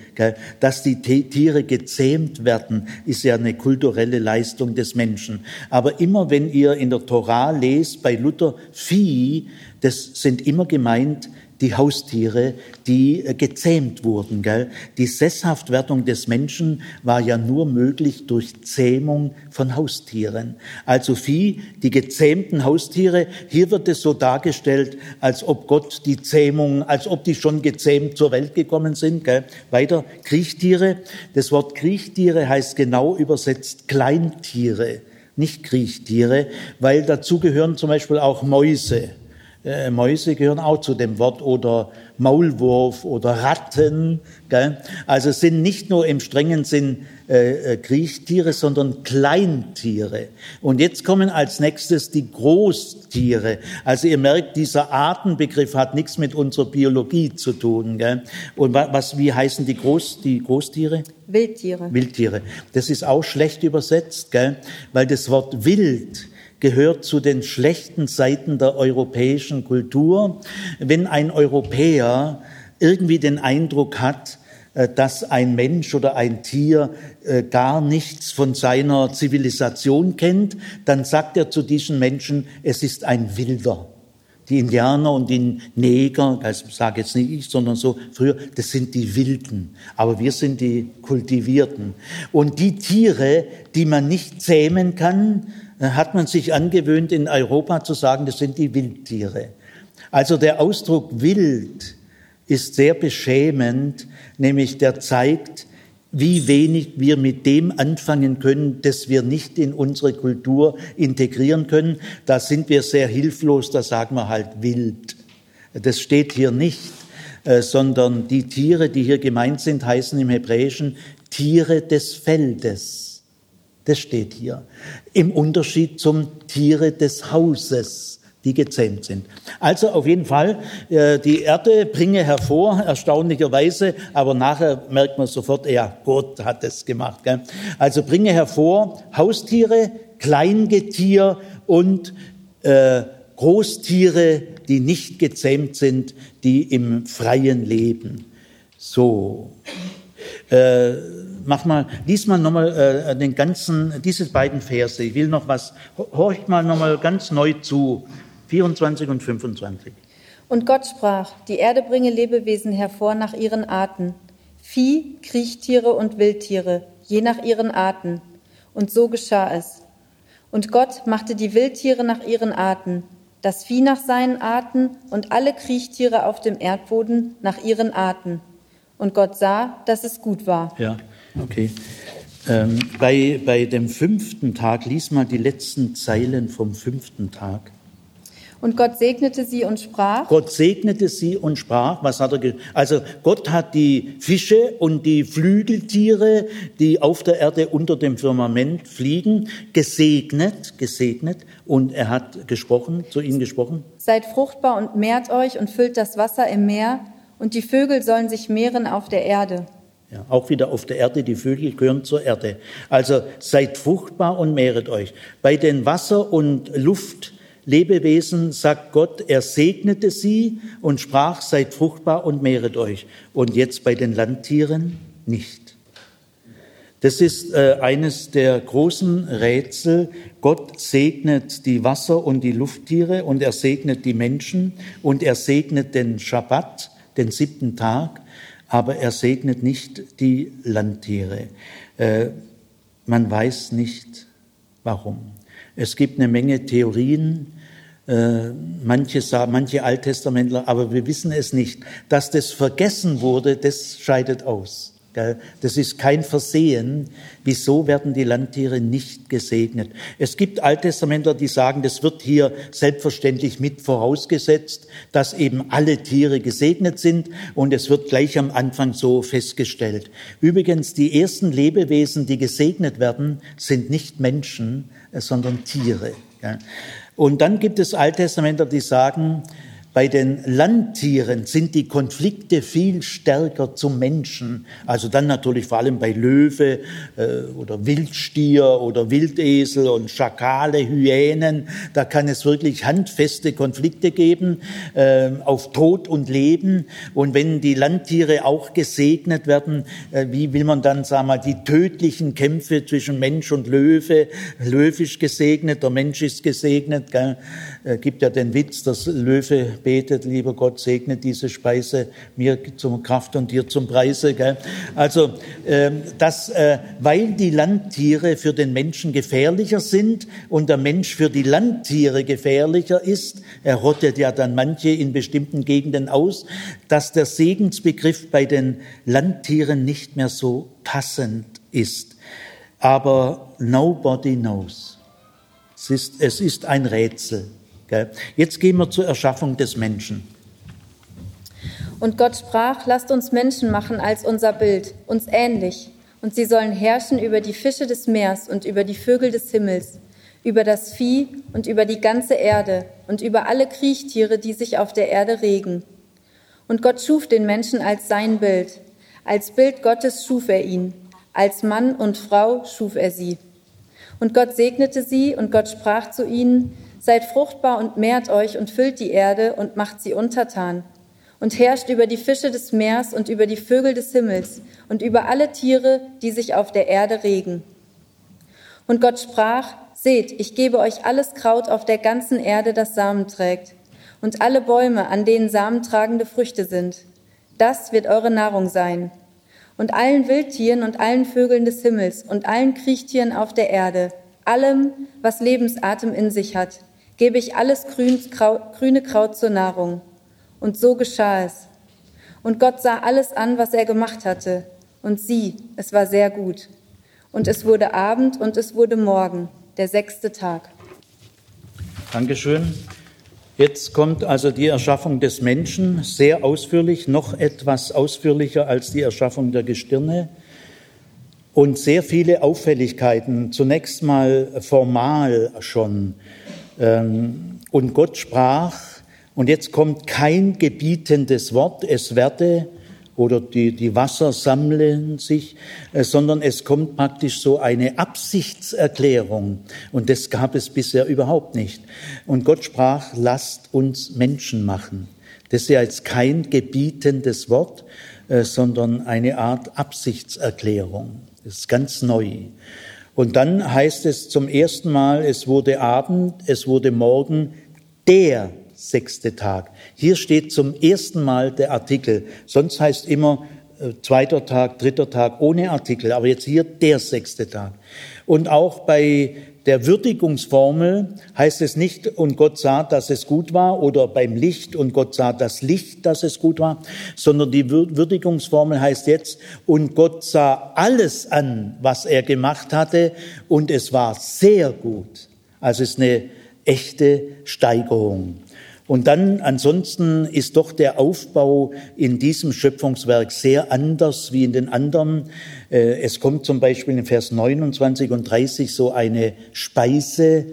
S2: Dass die Tiere gezähmt werden, ist ja eine kulturelle Leistung des Menschen. Aber immer wenn ihr in der Torah lest, bei Luther Vieh, das sind immer gemeint die Haustiere, die äh, gezähmt wurden. Gell? Die Sesshaftwerdung des Menschen war ja nur möglich durch Zähmung von Haustieren. Also Vieh, die gezähmten Haustiere, hier wird es so dargestellt, als ob Gott die Zähmung, als ob die schon gezähmt zur Welt gekommen sind. Gell? Weiter, Kriechtiere. Das Wort Kriechtiere heißt genau übersetzt Kleintiere, nicht Kriechtiere, weil dazu gehören zum Beispiel auch Mäuse. Äh, Mäuse gehören auch zu dem Wort oder Maulwurf oder Ratten. Gell? Also es sind nicht nur im strengen Sinn äh, äh, Kriechtiere, sondern Kleintiere. Und jetzt kommen als nächstes die Großtiere. Also ihr merkt, dieser Artenbegriff hat nichts mit unserer Biologie zu tun. Gell? Und was, wie heißen die, Groß, die Großtiere?
S1: Wildtiere.
S2: Wildtiere. Das ist auch schlecht übersetzt, gell? weil das Wort wild gehört zu den schlechten Seiten der europäischen Kultur. Wenn ein Europäer irgendwie den Eindruck hat, äh, dass ein Mensch oder ein Tier äh, gar nichts von seiner Zivilisation kennt, dann sagt er zu diesen Menschen, es ist ein Wilder. Die Indianer und die Neger, das sage jetzt nicht ich, sondern so früher, das sind die Wilden. Aber wir sind die Kultivierten. Und die Tiere, die man nicht zähmen kann, hat man sich angewöhnt, in Europa zu sagen, das sind die Wildtiere. Also der Ausdruck wild ist sehr beschämend, nämlich der zeigt, wie wenig wir mit dem anfangen können, das wir nicht in unsere Kultur integrieren können. Da sind wir sehr hilflos, da sagen wir halt wild. Das steht hier nicht, äh, sondern die Tiere, die hier gemeint sind, heißen im Hebräischen Tiere des Feldes. Das steht hier. Im Unterschied zum Tiere des Hauses, die gezähmt sind. Also auf jeden Fall, äh, die Erde bringe hervor, erstaunlicherweise, aber nachher merkt man sofort, ja, Gott hat es gemacht. Also bringe hervor Haustiere, Kleingetier und äh, Großtiere, die nicht gezähmt sind, die im freien leben. So. Äh, mach mal, lies mal nochmal äh, den ganzen, diese beiden Verse. Ich will noch was, horcht mal nochmal ganz neu zu, 24 und 25.
S1: Und Gott sprach, die Erde bringe Lebewesen hervor nach ihren Arten, Vieh, Kriechtiere und Wildtiere, je nach ihren Arten. Und so geschah es. Und Gott machte die Wildtiere nach ihren Arten, das Vieh nach seinen Arten und alle Kriechtiere auf dem Erdboden nach ihren Arten. Und Gott sah, dass es gut war.
S2: Ja. Okay. Ähm, bei, bei dem fünften Tag, lies mal die letzten Zeilen vom fünften Tag.
S1: Und Gott segnete sie und sprach.
S2: Gott segnete sie und sprach. Was hat er? Also Gott hat die Fische und die Flügeltiere, die auf der Erde unter dem Firmament fliegen, gesegnet, gesegnet. Und er hat gesprochen, zu ihnen gesprochen.
S1: Seid fruchtbar und mehrt euch und füllt das Wasser im Meer. Und die Vögel sollen sich mehren auf der Erde.
S2: Ja, auch wieder auf der Erde, die Vögel gehören zur Erde. Also seid fruchtbar und mehret euch. Bei den Wasser- und Luftlebewesen sagt Gott, er segnete sie und sprach, seid fruchtbar und mehret euch. Und jetzt bei den Landtieren nicht. Das ist äh, eines der großen Rätsel. Gott segnet die Wasser- und die Lufttiere und er segnet die Menschen und er segnet den Schabbat, den siebten Tag aber er segnet nicht die Landtiere. Äh, man weiß nicht, warum. Es gibt eine Menge Theorien, äh, manche, manche Alttestamentler, aber wir wissen es nicht. Dass das vergessen wurde, das scheidet aus. Das ist kein Versehen. Wieso werden die Landtiere nicht gesegnet? Es gibt Alttestamentler, die sagen, das wird hier selbstverständlich mit vorausgesetzt, dass eben alle Tiere gesegnet sind und es wird gleich am Anfang so festgestellt. Übrigens, die ersten Lebewesen, die gesegnet werden, sind nicht Menschen, sondern Tiere. Und dann gibt es Alttestamentler, die sagen, bei den Landtieren sind die Konflikte viel stärker zum Menschen. Also dann natürlich vor allem bei Löwe äh, oder Wildstier oder Wildesel und Schakale, Hyänen. Da kann es wirklich handfeste Konflikte geben äh, auf Tod und Leben. Und wenn die Landtiere auch gesegnet werden, äh, wie will man dann, sagen wir die tödlichen Kämpfe zwischen Mensch und Löwe, löwisch gesegnet, der Mensch ist gesegnet, gell? Äh, gibt ja den Witz, dass Löwe betet, lieber Gott, segne diese Speise mir zum Kraft und dir zum Preise. Gell? Also, äh, das, äh, weil die Landtiere für den Menschen gefährlicher sind und der Mensch für die Landtiere gefährlicher ist, er rottet ja dann manche in bestimmten Gegenden aus, dass der Segensbegriff bei den Landtieren nicht mehr so passend ist. Aber nobody knows. Es ist, es ist ein Rätsel. Jetzt gehen wir zur Erschaffung des Menschen.
S1: Und Gott sprach, lasst uns Menschen machen als unser Bild, uns ähnlich. Und sie sollen herrschen über die Fische des Meers und über die Vögel des Himmels, über das Vieh und über die ganze Erde und über alle Kriechtiere, die sich auf der Erde regen. Und Gott schuf den Menschen als sein Bild. Als Bild Gottes schuf er ihn. Als Mann und Frau schuf er sie. Und Gott segnete sie und Gott sprach zu ihnen, Seid fruchtbar und mehrt euch und füllt die Erde und macht sie untertan und herrscht über die Fische des Meers und über die Vögel des Himmels und über alle Tiere, die sich auf der Erde regen. Und Gott sprach, Seht, ich gebe euch alles Kraut auf der ganzen Erde, das Samen trägt, und alle Bäume, an denen samentragende Früchte sind. Das wird eure Nahrung sein. Und allen Wildtieren und allen Vögeln des Himmels und allen Kriechtieren auf der Erde, allem, was Lebensatem in sich hat, gebe ich alles grüne Kraut zur Nahrung. Und so geschah es. Und Gott sah alles an, was er gemacht hatte. Und sieh, es war sehr gut. Und es wurde Abend und es wurde Morgen, der sechste Tag.
S2: Dankeschön. Jetzt kommt also die Erschaffung des Menschen sehr ausführlich, noch etwas ausführlicher als die Erschaffung der Gestirne und sehr viele Auffälligkeiten. Zunächst mal formal schon. Ähm, und Gott sprach, und jetzt kommt kein gebietendes Wort, es werde oder die, die Wasser sammeln sich, äh, sondern es kommt praktisch so eine Absichtserklärung. Und das gab es bisher überhaupt nicht. Und Gott sprach, lasst uns Menschen machen. Das ist ja jetzt kein gebietendes Wort, äh, sondern eine Art Absichtserklärung. Das ist ganz neu. Und dann heißt es zum ersten Mal, es wurde Abend, es wurde Morgen, der sechste Tag. Hier steht zum ersten Mal der Artikel. Sonst heißt immer äh, zweiter Tag, dritter Tag ohne Artikel. Aber jetzt hier der sechste Tag. Und auch bei der Würdigungsformel heißt es nicht, und Gott sah, dass es gut war, oder beim Licht, und Gott sah das Licht, dass es gut war, sondern die Würdigungsformel heißt jetzt, und Gott sah alles an, was er gemacht hatte, und es war sehr gut. Also es ist eine echte Steigerung. Und dann ansonsten ist doch der Aufbau in diesem Schöpfungswerk sehr anders wie in den anderen. Äh, es kommt zum Beispiel in Vers 29 und 30 so eine Speise,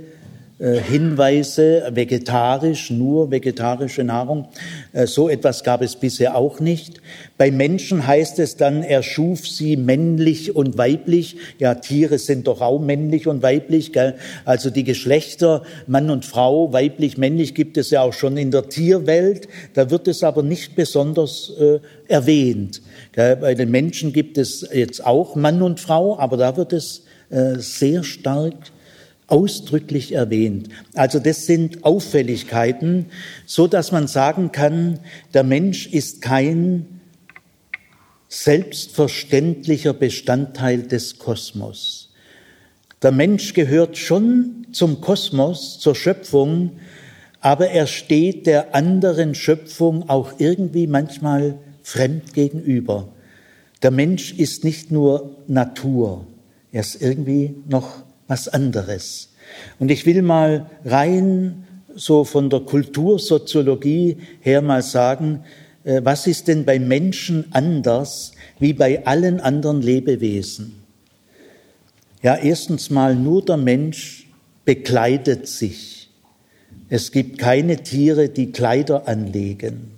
S2: Hinweise, vegetarisch, nur vegetarische Nahrung. Äh, so etwas gab es bisher auch nicht. Bei Menschen heißt es dann, er schuf sie männlich und weiblich. Ja, Tiere sind doch auch männlich und weiblich. Gell? Also die Geschlechter, Mann und Frau, weiblich, männlich gibt es ja auch schon in der Tierwelt. Da wird es aber nicht besonders äh, erwähnt. Gell? Bei den Menschen gibt es jetzt auch Mann und Frau, aber da wird es äh, sehr stark ausdrücklich erwähnt. Also das sind Auffälligkeiten, so dass man sagen kann, der Mensch ist kein selbstverständlicher Bestandteil des Kosmos. Der Mensch gehört schon zum Kosmos, zur Schöpfung, aber er steht der anderen Schöpfung auch irgendwie manchmal fremd gegenüber. Der Mensch ist nicht nur Natur, er ist irgendwie noch was anderes. Und ich will mal rein so von der Kultursoziologie her mal sagen, äh, was ist denn bei Menschen anders wie bei allen anderen Lebewesen? Ja, erstens mal nur der Mensch bekleidet sich. Es gibt keine Tiere, die Kleider anlegen.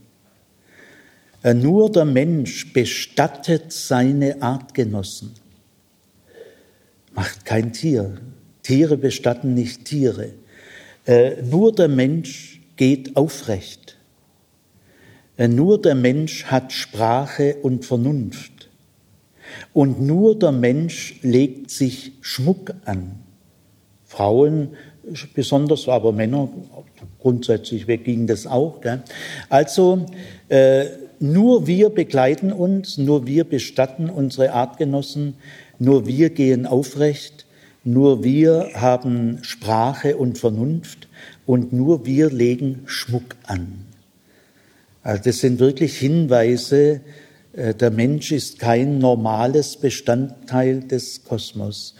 S2: Äh, nur der Mensch bestattet seine Artgenossen. Macht kein Tier. Tiere bestatten nicht Tiere. Äh, nur der Mensch geht aufrecht. Äh, nur der Mensch hat Sprache und Vernunft. Und nur der Mensch legt sich Schmuck an. Frauen besonders, aber Männer grundsätzlich ging das auch. Gell? Also äh, nur wir begleiten uns, nur wir bestatten unsere Artgenossen, nur wir gehen aufrecht, nur wir haben Sprache und Vernunft und nur wir legen Schmuck an. Also das sind wirklich Hinweise, äh, der Mensch ist kein normales Bestandteil des Kosmos.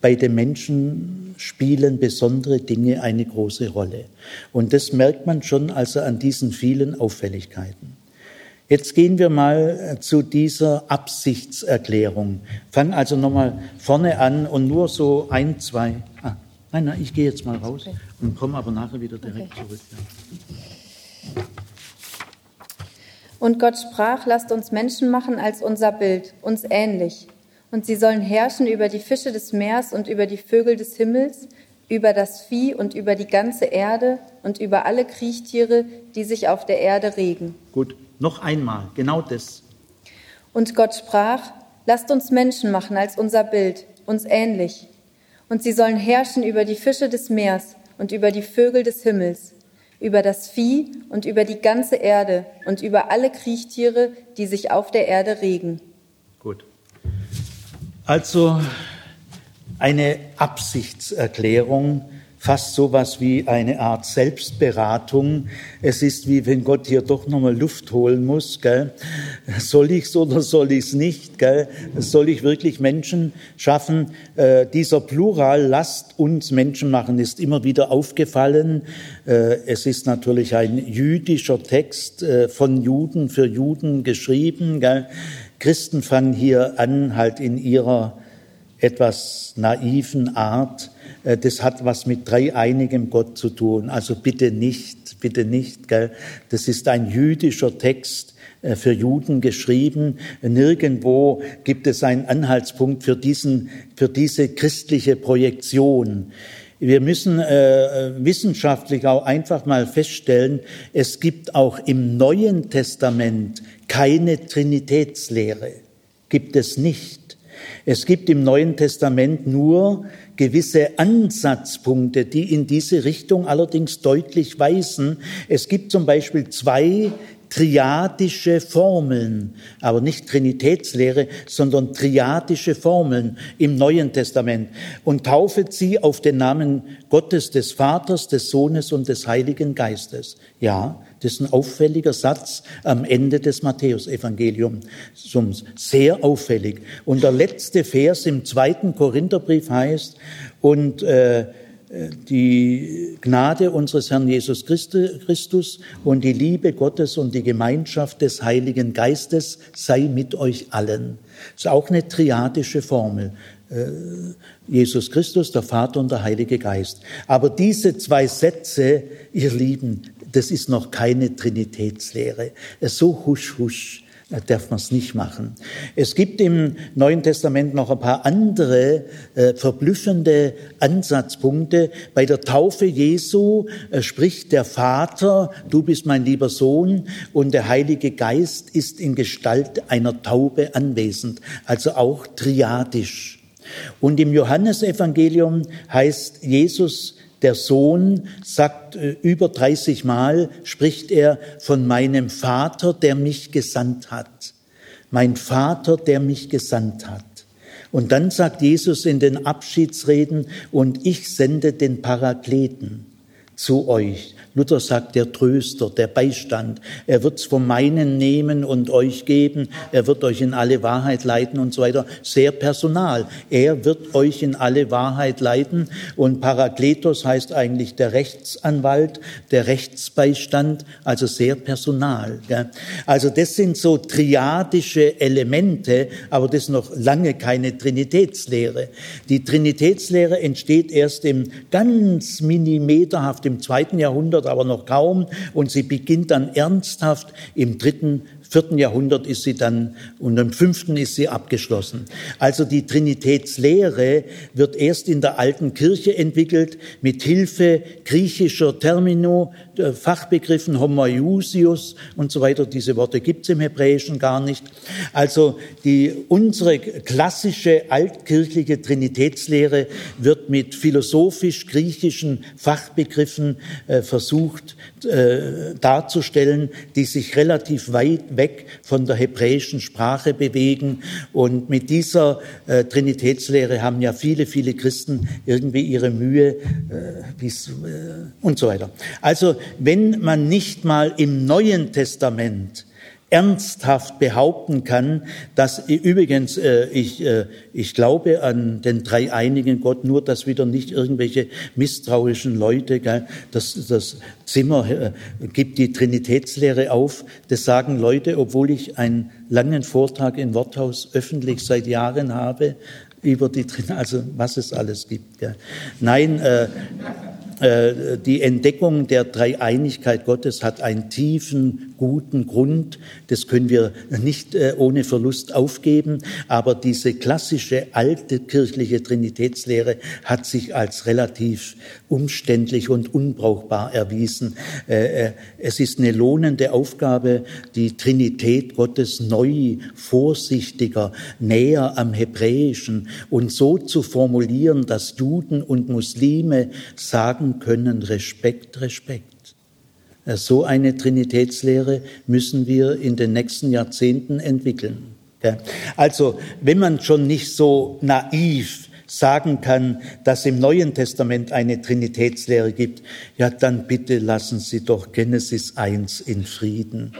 S2: Bei den Menschen spielen besondere Dinge eine große Rolle. Und das merkt man schon also an diesen vielen Auffälligkeiten. Jetzt gehen wir mal äh, zu dieser Absichtserklärung. Fang also nochmal vorne an und nur so ein, zwei. Ah, nein, nein, ich gehe jetzt mal raus okay. und komme aber nachher wieder direkt okay. zurück. Ja.
S1: Und Gott sprach, lasst uns Menschen machen als unser Bild, uns ähnlich. Und sie sollen herrschen über die Fische des Meers und über die Vögel des Himmels, über das Vieh und über die ganze Erde und über alle Kriechtiere, die sich auf der Erde regen.
S2: Gut, noch einmal, genau das.
S1: Und Gott sprach, lasst uns Menschen machen als unser Bild, uns ähnlich. Und sie sollen herrschen über die Fische des Meers und über die Vögel des Himmels über das Vieh und über die ganze Erde und über alle Kriechtiere, die sich auf der Erde regen.
S2: Gut. Also eine Absichtserklärung fast so was wie eine Art Selbstberatung. Es ist wie wenn Gott hier doch nochmal Luft holen muss. Gell? Soll ich's oder soll ich's nicht? Gell? Soll ich wirklich Menschen schaffen? Äh, dieser Plural, lasst uns Menschen machen, ist immer wieder aufgefallen. Äh, es ist natürlich ein jüdischer Text äh, von Juden für Juden geschrieben. Gell? Christen fangen hier an, halt in ihrer etwas naiven Art das hat was mit dreieinigem Gott zu tun. Also bitte nicht, bitte nicht. Gell? Das ist ein jüdischer Text äh, für Juden geschrieben. Nirgendwo gibt es einen Anhaltspunkt für diesen, für diese christliche Projektion. Wir müssen äh, wissenschaftlich auch einfach mal feststellen, es gibt auch im Neuen Testament keine Trinitätslehre. Gibt es nicht. Es gibt im Neuen Testament nur gewisse Ansatzpunkte, die in diese Richtung allerdings deutlich weisen. Es gibt zum Beispiel zwei triadische Formeln, aber nicht Trinitätslehre, sondern triadische Formeln im Neuen Testament und taufet sie auf den Namen Gottes, des Vaters, des Sohnes und des Heiligen Geistes. Ja, das ist ein auffälliger Satz am Ende des Matthäusevangeliums. Sehr auffällig. Und der letzte Vers im zweiten Korintherbrief heißt, und äh, die Gnade unseres Herrn Jesus Christus und die Liebe Gottes und die Gemeinschaft des Heiligen Geistes sei mit euch allen. Das ist auch eine triadische Formel. Äh, Jesus Christus, der Vater und der Heilige Geist. Aber diese zwei Sätze, ihr Lieben, das ist noch keine Trinitätslehre. So husch husch darf man es nicht machen. Es gibt im Neuen Testament noch ein paar andere äh, verblüffende Ansatzpunkte. Bei der Taufe Jesu äh, spricht der Vater, du bist mein lieber Sohn, und der Heilige Geist ist in Gestalt einer Taube anwesend, also auch triadisch. Und im Johannesevangelium heißt Jesus, der Sohn sagt äh, über 30 Mal, spricht er von meinem Vater, der mich gesandt hat. Mein Vater, der mich gesandt hat. Und dann sagt Jesus in den Abschiedsreden, und ich sende den Parakleten. zu euch. Luther sagt, der Tröster, der Beistand. Er wird's von meinen nehmen und euch geben. Er wird euch in alle Wahrheit leiten und so weiter. Sehr personal. Er wird euch in alle Wahrheit leiten. Und Parakletos heißt eigentlich der Rechtsanwalt, der Rechtsbeistand, also sehr personal. Also das sind so triadische Elemente, aber das ist noch lange keine Trinitätslehre. Die Trinitätslehre entsteht erst im ganz minimeterhaft im zweiten Jahrhundert Jahrhundert aber noch kaum und sie beginnt dann ernsthaft im dritten vierten Jahrhundert ist sie dann und im fünften ist sie abgeschlossen. Also die Trinitätslehre wird erst in der alten Kirche entwickelt mit Hilfe griechischer Termino, Fachbegriffen Homoiousius und so weiter. Diese Worte gibt es im Hebräischen gar nicht. Also die, unsere klassische altkirchliche Trinitätslehre wird mit philosophisch-griechischen Fachbegriffen äh, versucht äh, darzustellen, die sich relativ weit weg von der hebräischen Sprache bewegen. Und mit dieser äh, Trinitätslehre haben ja viele, viele Christen irgendwie ihre Mühe äh, äh, und so weiter. Also wenn man nicht mal im Neuen Testament ernsthaft behaupten kann, dass übrigens äh, ich, äh, ich glaube an den dreieinigen Gott, nur dass wieder nicht irgendwelche misstrauischen Leute, gell, das, das Zimmer äh, gibt die Trinitätslehre auf, das sagen Leute, obwohl ich einen langen Vortrag im Worthaus öffentlich seit Jahren habe über die also was es alles gibt. Gell. Nein, äh, äh, die Entdeckung der Dreieinigkeit Gottes hat einen tiefen, guten Grund. Das können wir nicht äh, ohne Verlust aufgeben. Aber diese klassische alte kirchliche Trinitätslehre hat sich als relativ umständlich und unbrauchbar erwiesen. Äh, es ist eine lohnende Aufgabe, die Trinität Gottes neu, vorsichtiger, näher am Hebräischen und so zu formulieren, dass Juden und Muslime sagen können, Respekt, Respekt. Äh, so eine Trinitätslehre müssen wir in den nächsten Jahrzehnten entwickeln. Also, wenn man schon nicht so naiv sagen kann, dass im Neuen Testament eine Trinitätslehre gibt, ja, dann bitte lassen Sie doch Genesis 1 in Frieden.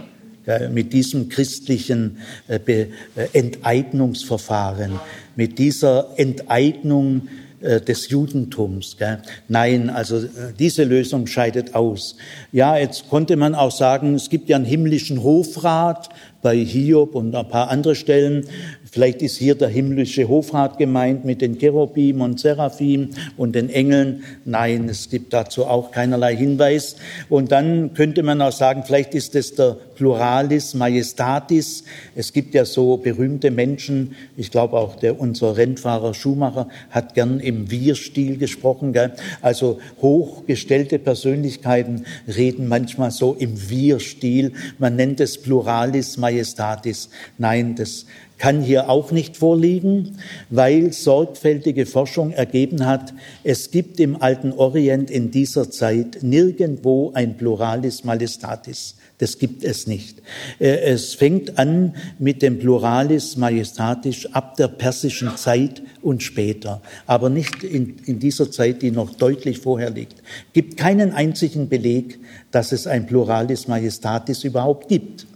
S2: Ja, mit diesem christlichen äh, äh, Enteignungsverfahren, mit dieser Enteignung äh, des Judentums. Gell? Nein, also äh, diese Lösung scheidet aus. Ja, jetzt konnte man auch sagen, es gibt ja einen himmlischen Hofrat bei Hiob und ein paar andere Stellen. Vielleicht ist hier der himmlische Hofrat gemeint mit den Cherubim und Seraphim und den Engeln. Nein, es gibt dazu auch keinerlei Hinweis. Und dann könnte man auch sagen, vielleicht ist es der Pluralis Majestatis. Es gibt ja so berühmte Menschen. Ich glaube auch der, unser Rennfahrer Schumacher hat gern im Wir-Stil gesprochen. Gell? Also hochgestellte Persönlichkeiten reden manchmal so im Wir-Stil. Man nennt es Pluralis Majestatis. Nein, das kann hier auch nicht vorliegen, weil sorgfältige Forschung ergeben hat, es gibt im alten Orient in dieser Zeit nirgendwo ein Pluralis Majestatis. Das gibt es nicht. Äh, es fängt an mit dem Pluralis Majestatis ab der persischen Zeit und später, aber nicht in, in dieser Zeit, die noch deutlich vorher liegt. Gibt keinen einzigen Beleg, dass es ein Pluralis Majestatis überhaupt gibt.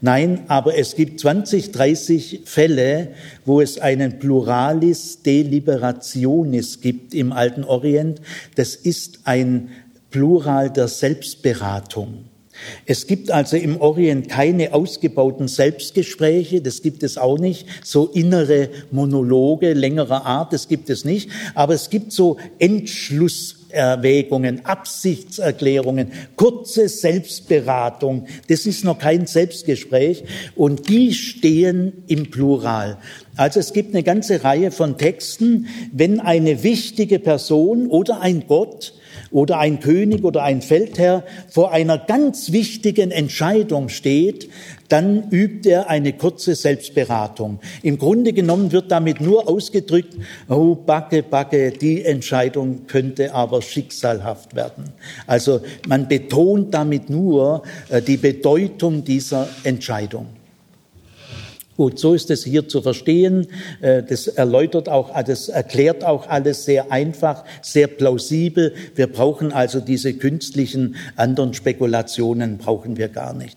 S2: Nein, aber es gibt 20, 30 Fälle, wo es einen Pluralis Deliberationis gibt im alten Orient. Das ist ein Plural der Selbstberatung. Es gibt also im Orient keine ausgebauten Selbstgespräche, das gibt es auch nicht, so innere Monologe längerer Art, das gibt es nicht, aber es gibt so Entschluss Erwägungen, Absichtserklärungen, kurze Selbstberatung. Das ist noch kein Selbstgespräch und die stehen im Plural. Also es gibt eine ganze Reihe von Texten, wenn eine wichtige Person oder ein Gott oder ein König oder ein Feldherr vor einer ganz wichtigen Entscheidung steht, dann übt er eine kurze Selbstberatung. Im Grunde genommen wird damit nur ausgedrückt, oh, Backe, Backe, die Entscheidung könnte aber schicksalhaft werden. Also man betont damit nur äh, die Bedeutung dieser Entscheidung. Gut, so ist es hier zu verstehen. Äh, das erläutert auch, das erklärt auch alles sehr einfach, sehr plausibel. Wir brauchen also diese künstlichen anderen Spekulationen brauchen wir gar nicht.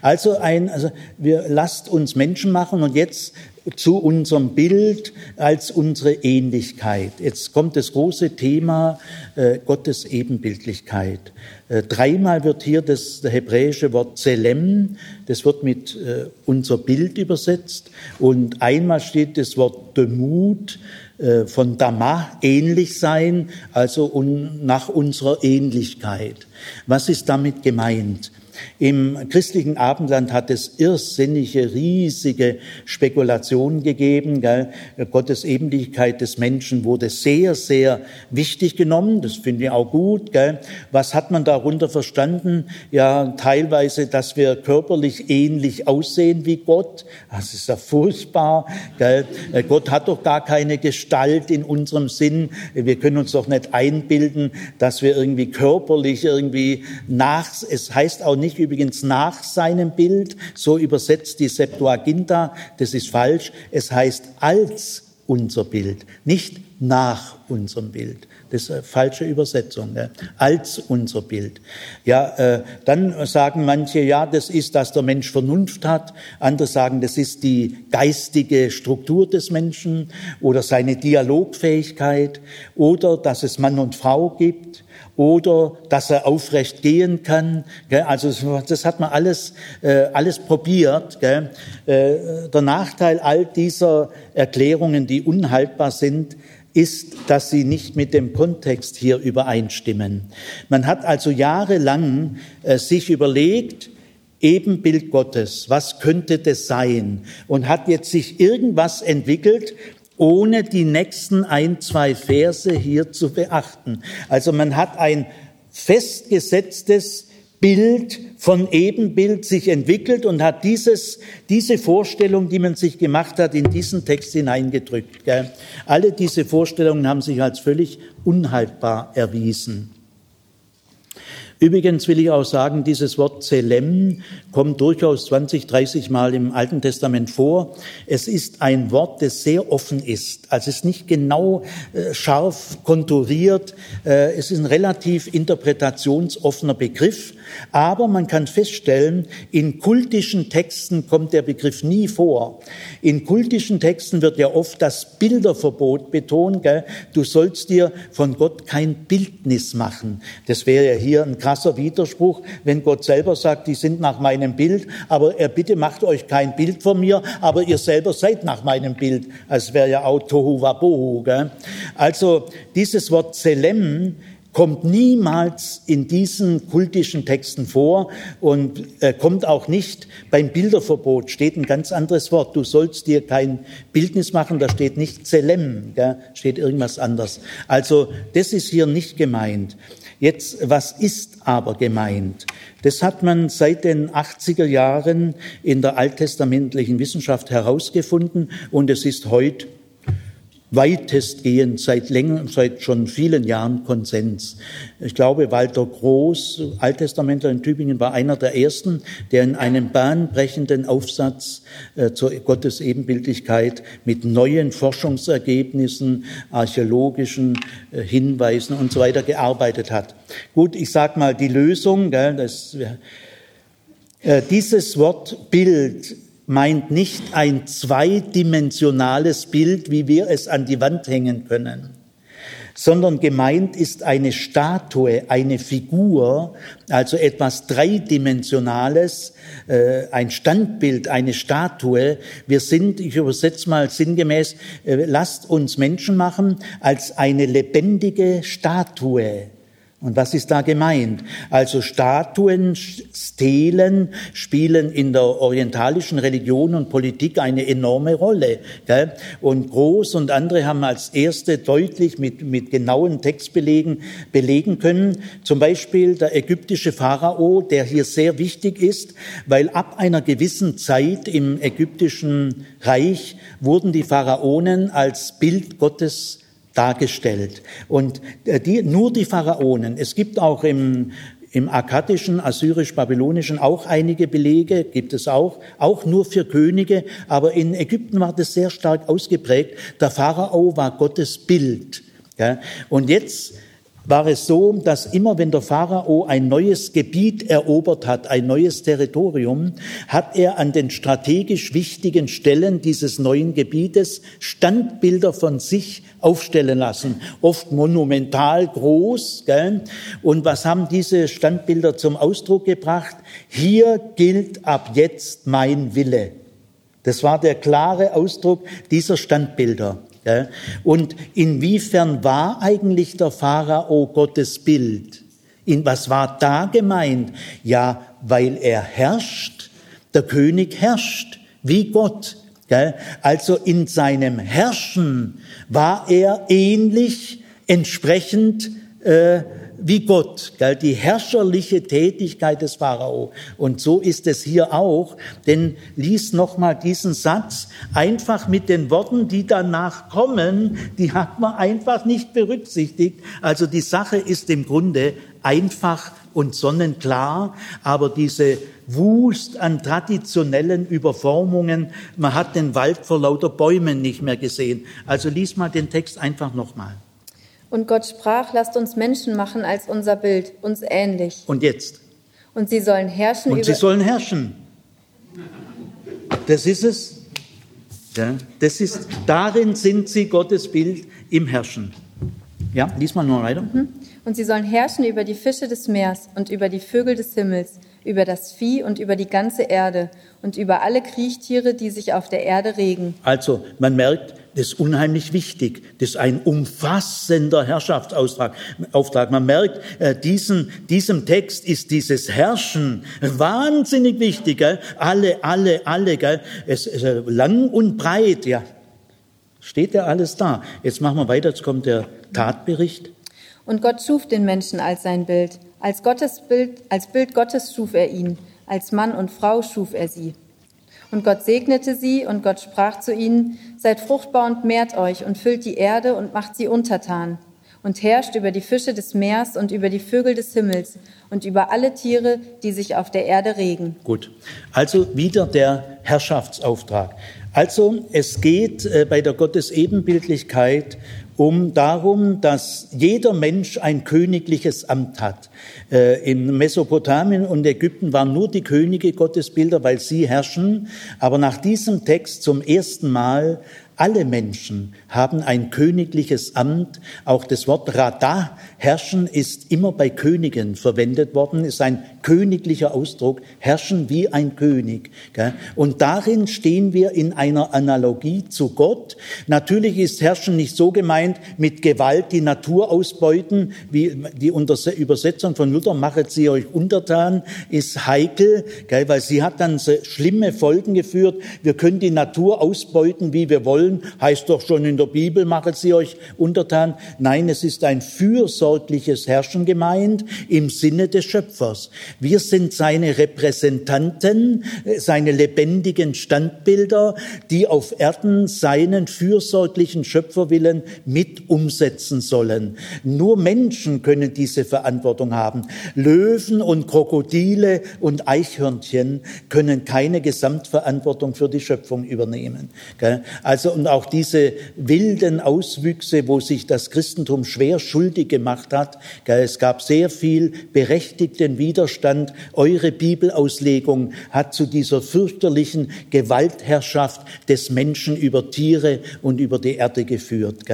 S2: Also ein, also wir lasst uns Menschen machen und jetzt zu unserem Bild als unsere Ähnlichkeit. Jetzt kommt das große Thema äh, Gottes Ebenbildlichkeit. Äh, dreimal wird hier das, hebräische Wort Zelem, das wird mit äh, unser Bild übersetzt und einmal steht das Wort Demut äh, von Dama, ähnlich sein, also un, nach unserer Ähnlichkeit. Was ist damit gemeint? Im christlichen Abendland hat es irrsinnige, riesige Spekulationen gegeben. Gell? Gottes Ebenlichkeit des Menschen wurde sehr, sehr wichtig genommen. Das finde ich auch gut. Gell? Was hat man darunter verstanden? Ja, teilweise, dass wir körperlich ähnlich aussehen wie Gott. Das ist ja furchtbar. Gell? Gott hat doch gar keine Gestalt in unserem Sinn. Wir können uns doch nicht einbilden, dass wir irgendwie körperlich irgendwie nach, es heißt auch nicht übrigens nach seinem Bild, so übersetzt die Septuaginta, das ist falsch, es heißt als unser Bild, nicht nach unserem Bild. Das ist eine falsche Übersetzung, ne? als unser Bild. Ja, äh, dann sagen manche, ja, das ist, dass der Mensch Vernunft hat. Andere sagen, das ist die geistige Struktur des Menschen oder seine Dialogfähigkeit oder dass es Mann und Frau gibt oder dass er aufrecht gehen kann. Also das hat man alles, äh, alles probiert. Äh, der Nachteil all dieser Erklärungen, die unhaltbar sind, ist, dass sie nicht mit dem Kontext hier übereinstimmen. Man hat also jahrelang äh, sich überlegt, Ebenbild Gottes, was könnte das sein? Und hat jetzt sich irgendwas entwickelt, ohne die nächsten ein, zwei Verse hier zu beachten. Also man hat ein festgesetztes Bild von Ebenbild sich entwickelt und hat dieses, diese Vorstellung, die man sich gemacht hat, in diesen Text hineingedrückt. Gell? Alle diese Vorstellungen haben sich als völlig unhaltbar erwiesen. Übrigens will ich auch sagen, dieses Wort Zelem kommt durchaus 20, 30 Mal im Alten Testament vor. Es ist ein Wort, das sehr offen ist. Also es ist nicht genau äh, scharf konturiert. Äh, es ist ein relativ interpretationsoffener Begriff. Aber man kann feststellen, in kultischen Texten kommt der Begriff nie vor. In kultischen Texten wird ja oft das Bilderverbot betont. Gell? Du sollst dir von Gott kein Bildnis machen. Das wäre ja hier ein krasser Widerspruch, wenn Gott selber sagt, die sind nach meinem Bild, aber er bitte macht euch kein Bild von mir, aber ihr selber seid nach meinem Bild. Es wäre ja auch Tohu Wabohu. Gell? Also dieses Wort Zelem kommt niemals in diesen kultischen Texten vor und äh, kommt auch nicht beim Bilderverbot, steht ein ganz anderes Wort. Du sollst dir kein Bildnis machen, da steht nicht Zelem, gell? steht irgendwas anderes. Also das ist hier nicht gemeint. Jetzt, was ist aber gemeint? Das hat man seit den 80er Jahren in der alttestamentlichen Wissenschaft herausgefunden und es ist heute weitestgehend seit länger, seit schon vielen Jahren Konsens. Ich glaube, Walter Groß, Alttestamentler in Tübingen, war einer der ersten, der in einem bahnbrechenden Aufsatz äh, zur Gottes Ebenbildlichkeit mit neuen Forschungsergebnissen, archäologischen äh, Hinweisen und so weiter gearbeitet hat. Gut, ich sag mal die Lösung, gell, das, äh, dieses Wort Bild meint nicht ein zweidimensionales Bild, wie wir es an die Wand hängen können, sondern gemeint ist eine Statue, eine Figur, also etwas Dreidimensionales, äh, ein Standbild, eine Statue. Wir sind, ich übersetze mal sinngemäß, äh, lasst uns Menschen machen als eine lebendige Statue. Und was ist da gemeint? Also Statuen, Stelen spielen in der orientalischen Religion und Politik eine enorme Rolle. Gell? Und Groß und andere haben als erste deutlich mit, mit genauen Textbelegen belegen können. Zum Beispiel der ägyptische Pharao, der hier sehr wichtig ist, weil ab einer gewissen Zeit im ägyptischen Reich wurden die Pharaonen als Bild Gottes dargestellt. Und äh, die, nur die Pharaonen, es gibt auch im, im akkadischen, assyrisch-babylonischen auch einige Belege, gibt es auch, auch nur für Könige, aber in Ägypten war das sehr stark ausgeprägt. Der Pharao war Gottes Bild. Und jetzt war es so, dass immer wenn der Pharao ein neues Gebiet erobert hat, ein neues Territorium, hat er an den strategisch wichtigen Stellen dieses neuen Gebietes Standbilder von sich aufstellen lassen, oft monumental groß. Gell? Und was haben diese Standbilder zum Ausdruck gebracht? Hier gilt ab jetzt mein Wille. Das war der klare Ausdruck dieser Standbilder. Und inwiefern war eigentlich der Pharao Gottes Bild? In was war da gemeint? Ja, weil er herrscht, der König herrscht, wie Gott. Also in seinem Herrschen war er ähnlich, entsprechend äh, wie Gott, galt die herrscherliche Tätigkeit des Pharao. Und so ist es hier auch, denn lies nochmal diesen Satz einfach mit den Worten, die danach kommen, die hat man einfach nicht berücksichtigt. Also die Sache ist im Grunde einfach und sonnenklar, aber diese Wust an traditionellen Überformungen, man hat den Wald vor lauter Bäumen nicht mehr gesehen. Also lies mal den Text einfach nochmal.
S1: Und Gott sprach, lasst uns Menschen machen als unser Bild, uns ähnlich.
S2: Und jetzt?
S1: Und sie sollen herrschen.
S2: Und sie sollen herrschen. Das ist es. Ja, das ist, darin sind sie Gottes Bild im Herrschen. Ja, lies mal nur weiter. Mhm.
S1: Und sie sollen herrschen über die Fische des Meers und über die Vögel des Himmels, über das Vieh und über die ganze Erde und über alle Kriechtiere, die sich auf der Erde regen.
S2: Also, man merkt, das ist unheimlich wichtig. Das ist ein umfassender Herrschaftsauftrag. Auftrag. Man merkt, äh, diesen, diesem Text ist dieses Herrschen wahnsinnig wichtig. Gell? Alle, alle, alle. Gell? Es, äh, lang und breit, ja. Steht ja alles da. Jetzt machen wir weiter. Jetzt kommt der Tatbericht.
S1: Und Gott schuf den Menschen als sein Bild. Als Gottes Bild, als Bild Gottes schuf er ihn. Als Mann und Frau schuf er sie. Und Gott segnete sie, und Gott sprach zu ihnen, Seid fruchtbar und mehrt euch und füllt die Erde und macht sie untertan und herrscht über die Fische des Meers und über die Vögel des Himmels und über alle Tiere, die sich auf der Erde regen.
S2: Gut, also wieder der Herrschaftsauftrag. Also es geht äh, bei der Gottesebenbildlichkeit um darum, dass jeder Mensch ein königliches Amt hat. Äh, in Mesopotamien und Ägypten waren nur die Könige Gottesbilder, weil sie herrschen. Aber nach diesem Text zum ersten Mal alle Menschen haben ein königliches Amt. Auch das Wort Radha, herrschen, ist immer bei Königen verwendet worden, ist ein königlicher Ausdruck, herrschen wie ein König. Und darin stehen wir in einer Analogie zu Gott. Natürlich ist Herrschen nicht so gemeint, mit Gewalt die Natur ausbeuten, wie die Übersetzung von Luther, machet sie euch untertan, ist heikel, weil sie hat dann schlimme Folgen geführt. Wir können die Natur ausbeuten, wie wir wollen heißt doch schon in der Bibel, machen Sie euch untertan. Nein, es ist ein fürsorgliches Herrschen gemeint im Sinne des Schöpfers. Wir sind seine Repräsentanten, seine lebendigen Standbilder, die auf Erden seinen fürsorglichen Schöpferwillen mit umsetzen sollen. Nur Menschen können diese Verantwortung haben. Löwen und Krokodile und Eichhörnchen können keine Gesamtverantwortung für die Schöpfung übernehmen. Also und auch diese wilden Auswüchse, wo sich das Christentum schwer schuldig gemacht hat. Es gab sehr viel berechtigten Widerstand. Eure Bibelauslegung hat zu dieser fürchterlichen Gewaltherrschaft des Menschen über Tiere und über die Erde geführt.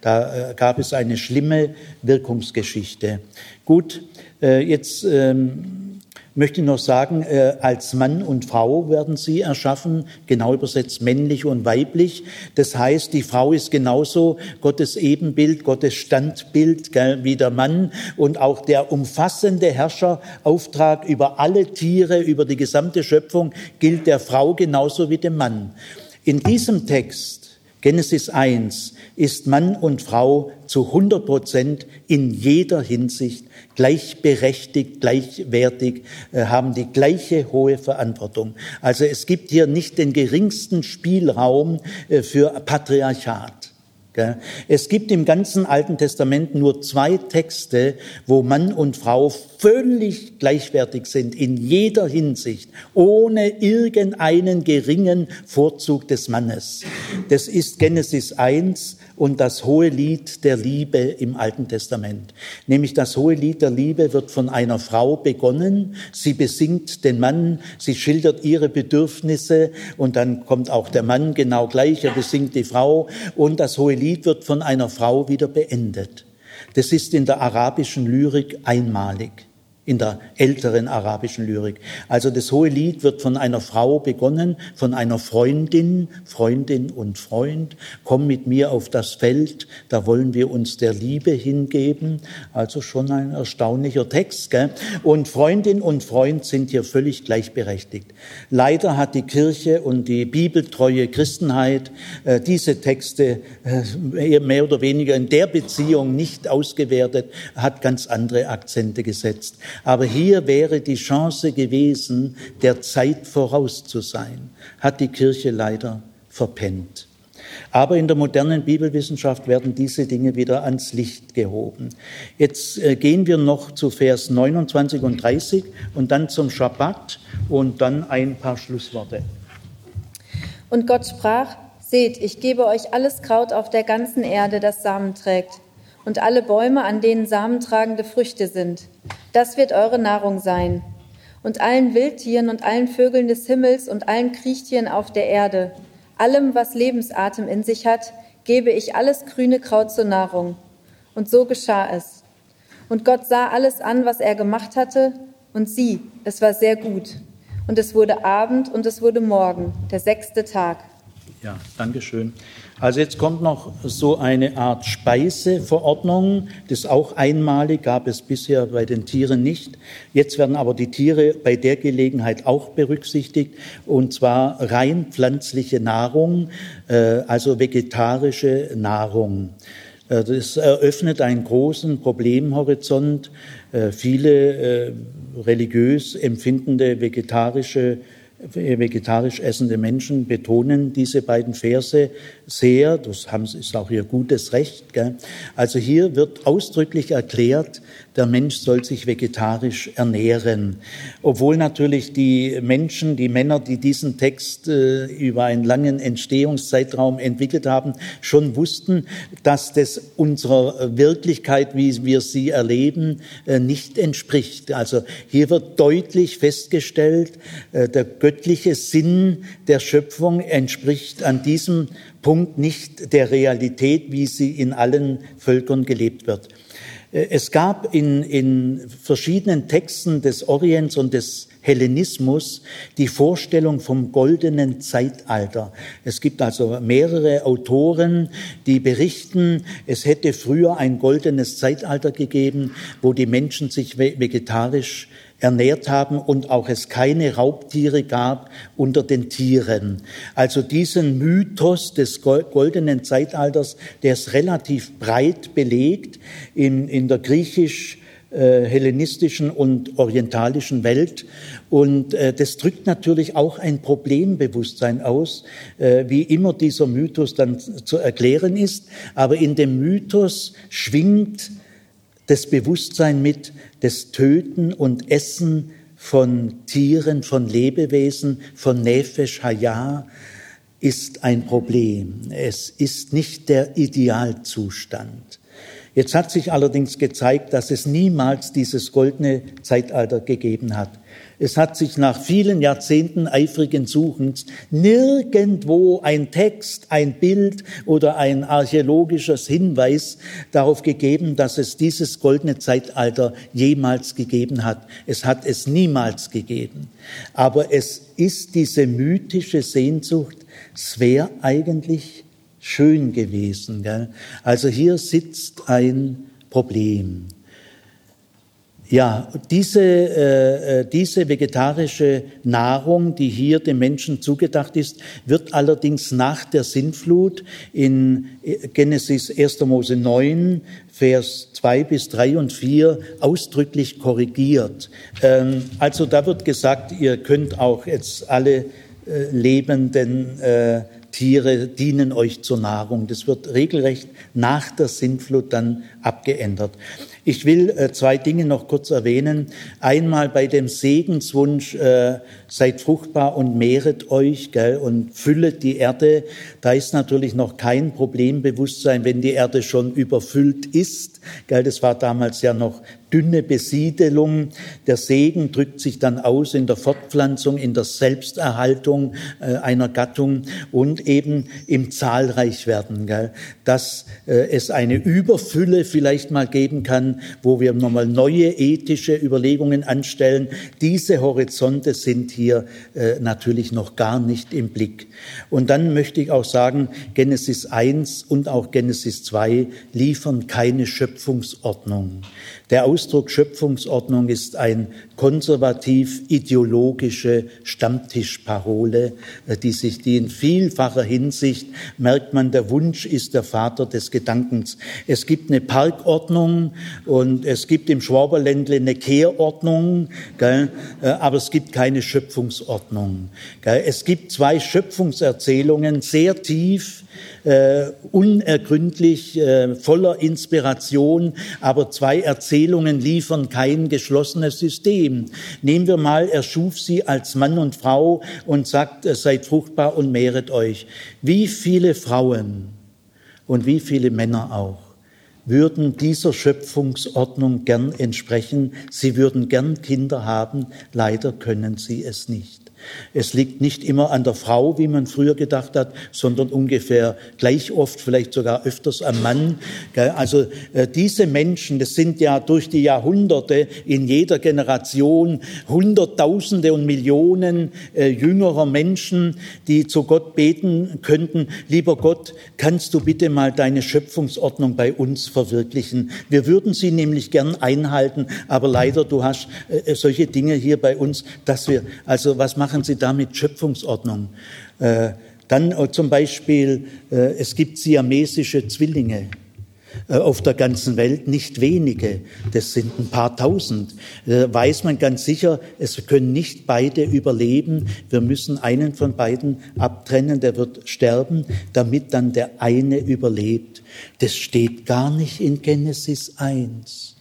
S2: Da äh, gab es eine schlimme Wirkungsgeschichte. Gut, äh, jetzt ähm, möchte noch sagen, äh, als Mann und Frau werden sie erschaffen, genau übersetzt männlich und weiblich. Das heißt, die Frau ist genauso Gottes Ebenbild, Gottes Standbild wie der Mann und auch der umfassende Herrscherauftrag über alle Tiere, über die gesamte Schöpfung gilt der Frau genauso wie dem Mann. In diesem Text Genesis 1 ist Mann und Frau zu 100 Prozent in jeder Hinsicht gleichberechtigt, gleichwertig, äh, haben die gleiche hohe Verantwortung. Also es gibt hier nicht den geringsten Spielraum äh, für Patriarchat. Es gibt im ganzen Alten Testament nur zwei Texte, wo Mann und Frau völlig gleichwertig sind in jeder Hinsicht, ohne irgendeinen geringen Vorzug des Mannes. Das ist Genesis 1 und das hohe Lied der Liebe im Alten Testament. Nämlich das hohe Lied der Liebe wird von einer Frau begonnen. Sie besingt den Mann, sie schildert ihre Bedürfnisse und dann kommt auch der Mann genau gleich, er besingt die Frau und das hohe Lied wird von einer Frau wieder beendet. Das ist in der arabischen Lyrik einmalig in der älteren arabischen Lyrik. Also das hohe Lied wird von einer Frau begonnen, von einer Freundin, Freundin und Freund. Komm mit mir auf das Feld, da wollen wir uns der Liebe hingeben. Also schon ein erstaunlicher Text. Gell? Und Freundin und Freund sind hier völlig gleichberechtigt. Leider hat die Kirche und die bibeltreue Christenheit äh, diese Texte äh, mehr oder weniger in der Beziehung nicht ausgewertet, hat ganz andere Akzente gesetzt. Aber hier wäre die Chance gewesen, der Zeit voraus zu sein, hat die Kirche leider verpennt. Aber in der modernen Bibelwissenschaft werden diese Dinge wieder ans Licht gehoben. Jetzt äh, gehen wir noch zu Vers 29 und 30 und dann zum Schabbat und dann ein paar Schlussworte.
S1: Und Gott sprach, seht, ich gebe euch alles Kraut auf der ganzen Erde, das Samen trägt und alle Bäume, an denen samentragende Früchte sind. Das wird eure Nahrung sein. Und allen Wildtieren und allen Vögeln des Himmels und allen Kriechtieren auf der Erde, allem, was Lebensatem in sich hat, gebe ich alles grüne Kraut zur Nahrung. Und so geschah es. Und Gott sah alles an, was er gemacht hatte, und sieh, es war sehr gut. Und es wurde Abend und es wurde Morgen, der sechste Tag.
S2: Ja, Dankeschön. Also jetzt kommt noch so eine Art Speiseverordnung. Das auch einmalig, gab es bisher bei den Tieren nicht. Jetzt werden aber die Tiere bei der Gelegenheit auch berücksichtigt, und zwar rein pflanzliche Nahrung, äh, also vegetarische Nahrung. Äh, das eröffnet einen großen Problemhorizont. Äh, viele religiös empfindende vegetarische vegetarisch essende Menschen betonen diese beiden Verse sehr. Das ist auch ihr gutes Recht. Gell? Also hier wird ausdrücklich erklärt, der Mensch soll sich vegetarisch ernähren. Obwohl natürlich die Menschen, die Männer, die diesen Text äh, über einen langen Entstehungszeitraum entwickelt haben, schon wussten, dass das unserer Wirklichkeit, wie wir sie erleben, äh, nicht entspricht. Also hier wird deutlich festgestellt, äh, der göttliche Sinn der Schöpfung entspricht an diesem Punkt nicht der Realität, wie sie in allen Völkern gelebt wird. Äh, es gab in, in verschiedenen Texten des Orients und des Hellenismus die Vorstellung vom goldenen Zeitalter. Es gibt also mehrere Autoren, die berichten, es hätte früher ein goldenes Zeitalter gegeben, wo die Menschen sich vegetarisch ernährt haben und auch es keine Raubtiere gab unter den Tieren. Also diesen Mythos des goldenen Zeitalters, der ist relativ breit belegt in, in der griechisch äh, hellenistischen und orientalischen Welt. Und äh, das drückt natürlich auch ein Problembewusstsein aus, äh, wie immer dieser Mythos dann zu erklären ist. Aber in dem Mythos schwingt das Bewusstsein mit, das Töten und Essen von Tieren, von Lebewesen, von Nefesh Hayah ist ein Problem. Es ist nicht der Idealzustand. Jetzt hat sich allerdings gezeigt, dass es niemals dieses goldene Zeitalter gegeben hat. Es hat sich nach vielen Jahrzehnten eifrigen Suchens nirgendwo ein Text, ein Bild oder ein archäologisches Hinweis darauf gegeben, dass es dieses goldene Zeitalter jemals gegeben hat. Es hat es niemals gegeben. Aber es ist diese mythische Sehnsucht, es wäre eigentlich schön gewesen. Gell? Also hier sitzt ein Problem. Ja, diese, äh, äh, diese vegetarische Nahrung, die hier dem Menschen zugedacht ist, wird allerdings nach der Sintflut in Genesis 1. Mose 9, Vers 2 bis 3 und 4 ausdrücklich korrigiert. Ähm, also da wird gesagt, ihr könnt auch jetzt alle äh, lebenden äh, Tiere dienen euch zur Nahrung. Das wird regelrecht nach der Sintflut dann abgeändert. Ich will äh, zwei Dinge noch kurz erwähnen. Einmal bei dem Segenswunsch, äh, seid fruchtbar und mehret euch gell, und füllet die Erde. Da ist natürlich noch kein Problembewusstsein, wenn die Erde schon überfüllt ist. Gell, das war damals ja noch dünne Besiedelung. Der Segen drückt sich dann aus in der Fortpflanzung, in der Selbsterhaltung äh, einer Gattung und eben im Zahlreichwerden. Gell? Dass äh, es eine Überfülle vielleicht mal geben kann, wo wir nochmal neue ethische Überlegungen anstellen. Diese Horizonte sind hier äh, natürlich noch gar nicht im Blick. Und dann möchte ich auch sagen, Genesis 1 und auch Genesis 2 liefern keine Schöpfungsordnung. Der Ausdruck Schöpfungsordnung ist ein konservativ-ideologische Stammtischparole, äh, die sich, die in vielfacher Hinsicht merkt man, der Wunsch ist der Vater des Gedankens. Es gibt eine Parkordnung und es gibt im Schwaberländle eine Kehrordnung, gell, äh, aber es gibt keine Schöpfungsordnung. Gell. Es gibt zwei Schöpfungserzählungen, sehr tief, äh, unergründlich, äh, voller Inspiration, aber zwei Erzählungen liefern kein geschlossenes System. Nehmen wir mal, er schuf sie als Mann und Frau und sagt, seid fruchtbar und mehret euch. Wie viele Frauen und wie viele Männer auch würden dieser Schöpfungsordnung gern entsprechen. Sie würden gern Kinder haben, leider können sie es nicht. Es liegt nicht immer an der Frau, wie man früher gedacht hat, sondern ungefähr gleich oft, vielleicht sogar öfters am Mann. Also äh, diese Menschen, das sind ja durch die Jahrhunderte in jeder Generation Hunderttausende und Millionen äh, jüngerer Menschen, die zu Gott beten könnten, lieber Gott, kannst du bitte mal deine Schöpfungsordnung bei uns verwirklichen? Wir würden sie nämlich gern einhalten, aber leider, du hast äh, solche Dinge hier bei uns, dass wir, also was machen machen Sie damit Schöpfungsordnung. Äh, dann äh, zum Beispiel, äh, es gibt siamesische Zwillinge auf der ganzen Welt, nicht wenige, das sind ein paar tausend. Da weiß man ganz sicher, es können nicht beide überleben. Wir müssen einen von beiden abtrennen, der wird sterben, damit dann der eine überlebt. Das steht gar nicht in Genesis 1.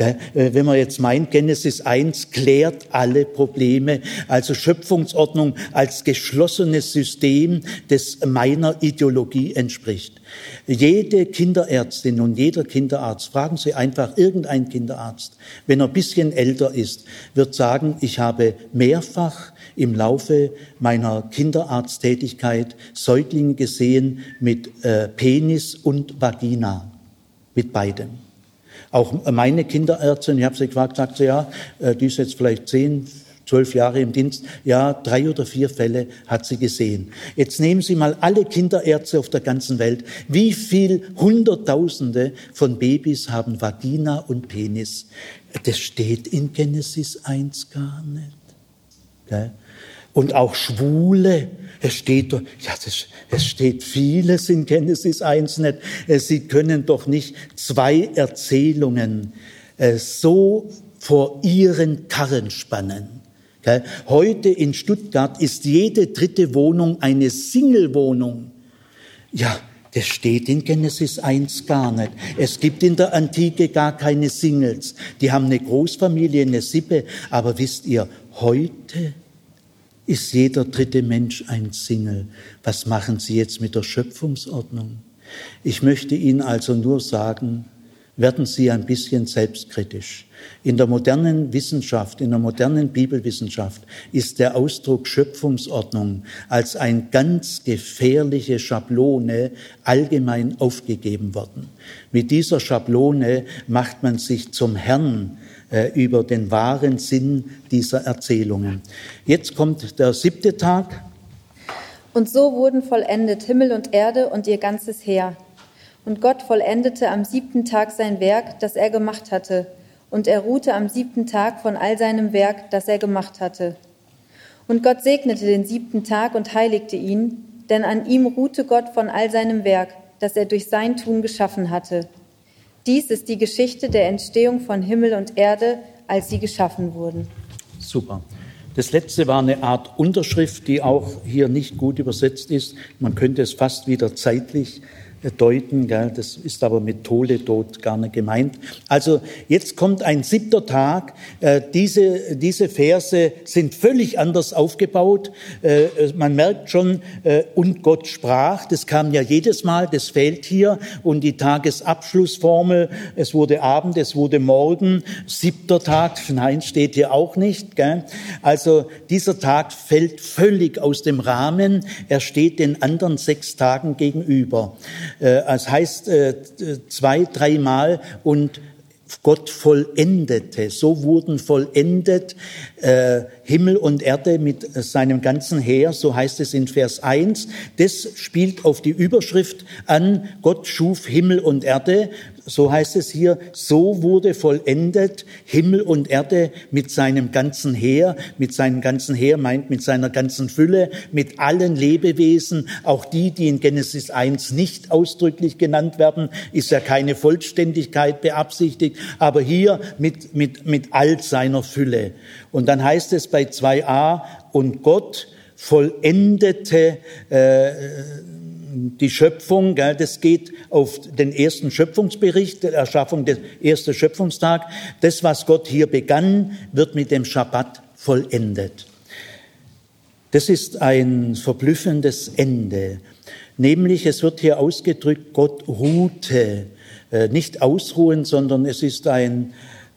S2: Äh, wenn man jetzt meint, Genesis 1 klärt alle Probleme, also Schöpfungsordnung als geschlossenes System, das meiner Ideologie entspricht. Jede Kinderärztin und jeder Kinderarzt, fragen Sie einfach irgendeinen Kinderarzt, wenn er ein bisschen älter ist, wird sagen, ich habe mehrfach im Laufe meiner Kinderarzttätigkeit Säuglinge gesehen mit äh, Penis und Vagina, mit beidem. Auch meine Kinderärztin, ich habe sie gefragt, sagt sie, ja, äh, die ist jetzt vielleicht zehn, zwölf Jahre im Dienst, ja, drei oder vier Fälle hat sie gesehen. Jetzt nehmen Sie mal alle Kinderärzte auf der ganzen Welt. Wie viel Hunderttausende von Babys haben Vagina und Penis? Das steht in Genesis 1 gar nicht. Gell? Und auch Schwule, es steht, ja, das, es steht vieles in Genesis 1 nicht. Äh, Sie können doch nicht zwei Erzählungen äh, so vor Ihren Karren spannen. Heute in Stuttgart ist jede dritte Wohnung eine Single-Wohnung. Ja, das steht in Genesis 1 gar nicht. Es gibt in der Antike gar keine Singles. Die haben eine Großfamilie, eine Sippe. Aber wisst ihr, heute ist jeder dritte Mensch ein Single. Was machen Sie jetzt mit der Schöpfungsordnung? Ich möchte Ihnen also nur sagen, werden Sie ein bisschen selbstkritisch. In der modernen Wissenschaft, in der modernen Bibelwissenschaft ist der Ausdruck Schöpfungsordnung als eine ganz gefährliche Schablone allgemein aufgegeben worden. Mit dieser Schablone macht man sich zum Herrn über den wahren Sinn dieser Erzählungen. Jetzt kommt der siebte Tag.
S1: Und so wurden vollendet Himmel und Erde und ihr ganzes Heer. Und Gott vollendete am siebten Tag sein Werk, das er gemacht hatte, und er ruhte am siebten Tag von all seinem Werk, das er gemacht hatte. Und Gott segnete den siebten Tag und heiligte ihn, denn an ihm ruhte Gott von all seinem Werk, das er durch sein Tun geschaffen hatte. Dies ist die Geschichte der Entstehung von Himmel und Erde, als sie geschaffen wurden.
S2: Super. Das letzte war eine Art Unterschrift, die auch hier nicht gut übersetzt ist. Man könnte es fast wieder zeitlich deuten. Gell? Das ist aber mit Toledot gar nicht gemeint. Also jetzt kommt ein siebter Tag. Äh, diese, diese Verse sind völlig anders aufgebaut. Äh, man merkt schon, äh, und Gott sprach. Das kam ja jedes Mal, das fehlt hier. Und die Tagesabschlussformel, es wurde Abend, es wurde Morgen. Siebter Tag, nein, steht hier auch nicht. Gell? Also dieser Tag fällt völlig aus dem Rahmen. Er steht den anderen sechs Tagen gegenüber. Äh, es heißt äh, zwei, dreimal und Gott vollendete. So wurden vollendet äh, Himmel und Erde mit seinem ganzen Heer, so heißt es in Vers 1. Das spielt auf die Überschrift an, Gott schuf Himmel und Erde so heißt es hier, so wurde vollendet Himmel und Erde mit seinem ganzen Heer, mit seinem ganzen Heer meint mit seiner ganzen Fülle, mit allen Lebewesen, auch die, die in Genesis 1 nicht ausdrücklich genannt werden, ist ja keine Vollständigkeit beabsichtigt, aber hier mit, mit, mit all seiner Fülle. Und dann heißt es bei 2a, und Gott vollendete äh, die Schöpfung, gell, das geht auf den ersten Schöpfungsbericht, der Erschaffung des ersten Schöpfungstag. Das, was Gott hier begann, wird mit dem Schabbat vollendet. Das ist ein verblüffendes Ende. Nämlich, es wird hier ausgedrückt, Gott ruhte. Äh, nicht ausruhen, sondern es ist ein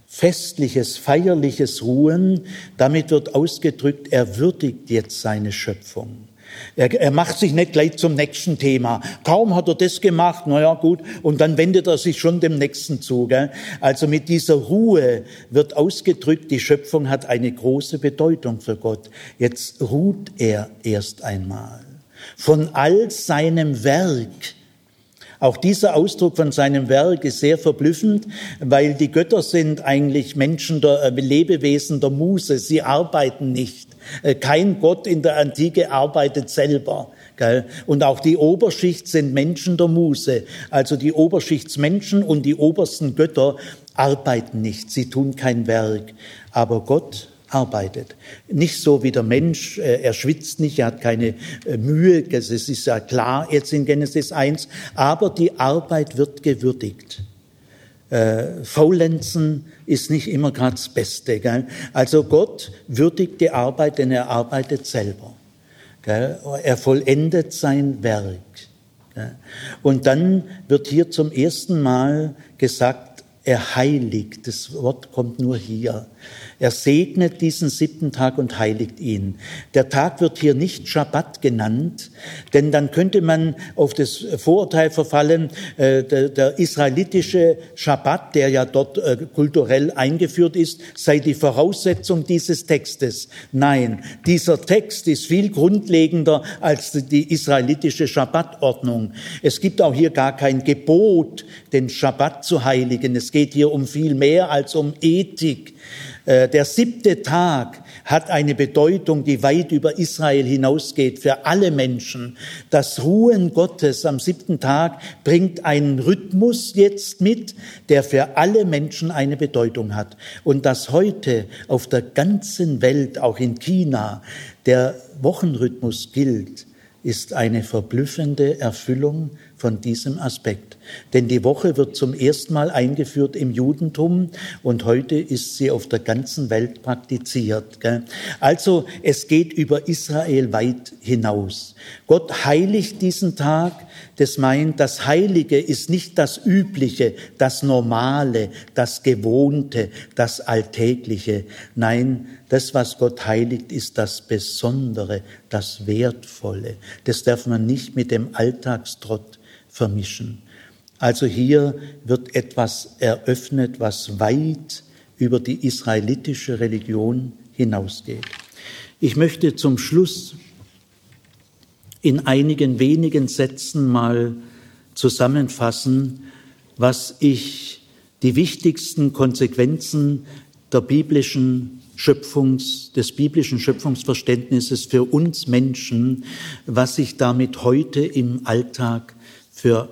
S2: festliches, feierliches Ruhen. Damit wird ausgedrückt, er würdigt jetzt seine Schöpfung. Er, er macht sich nicht gleich zum nächsten Thema. Kaum hat er das gemacht, naja gut, und dann wendet er sich schon dem nächsten zu. Gell? Also mit dieser Ruhe wird ausgedrückt, die Schöpfung hat eine große Bedeutung für Gott. Jetzt ruht er erst einmal. Von all seinem Werk, auch dieser Ausdruck von seinem Werk ist sehr verblüffend, weil die Götter sind eigentlich Menschen der äh, Lebewesen der Muse. Sie arbeiten nicht. Äh, kein Gott in der Antike arbeitet selber. Und auch die Oberschicht sind Menschen der Muse. Also die Oberschichtsmenschen und die obersten Götter arbeiten nicht. Sie tun kein Werk. Aber Gott arbeitet. Nicht so wie der Mensch, äh, er schwitzt nicht, er hat keine äh, Mühe, das ist ja klar jetzt in Genesis 1, aber die Arbeit wird gewürdigt. Faulenzen ist nicht immer gerade das Beste. Gell? Also Gott würdigt die Arbeit, denn er arbeitet selber. Gell? Er vollendet sein Werk. Gell? Und dann wird hier zum ersten Mal gesagt, er heiligt. Das Wort kommt nur hier. Er segnet diesen siebten Tag und heiligt ihn. Der Tag wird hier nicht Schabbat genannt, denn dann könnte man auf das Vorurteil verfallen, äh, der, der, israelitische Schabbat, der ja dort äh, kulturell eingeführt ist, sei die Voraussetzung dieses Textes. Nein, dieser Text ist viel grundlegender als die israelitische Schabbatordnung. Es gibt auch hier gar kein Gebot, den Schabbat zu heiligen. Es geht hier um viel mehr als um Ethik. Äh, der siebte Tag hat eine Bedeutung, die weit über Israel hinausgeht für alle Menschen. Das Ruhen Gottes am siebten Tag bringt einen Rhythmus jetzt mit, der für alle Menschen eine Bedeutung hat. Und dass heute auf der ganzen Welt, auch in China, der Wochenrhythmus gilt, ist eine verblüffende Erfüllung von diesem Aspekt. Denn die Woche wird zum ersten Mal eingeführt im Judentum und heute ist sie auf der ganzen Welt praktiziert. Also es geht über Israel weit hinaus. Gott heiligt diesen Tag. Das meint, das Heilige ist nicht das Übliche, das Normale, das Gewohnte, das Alltägliche. Nein, das, was Gott heiligt, ist das Besondere, das Wertvolle. Das darf man nicht mit dem Alltagstrott vermischen. Also hier wird etwas eröffnet, was weit über die israelitische Religion hinausgeht. Ich möchte zum Schluss in einigen wenigen Sätzen mal zusammenfassen, was ich die wichtigsten Konsequenzen der biblischen Schöpfungs, des biblischen Schöpfungsverständnisses für uns Menschen, was ich damit heute im Alltag für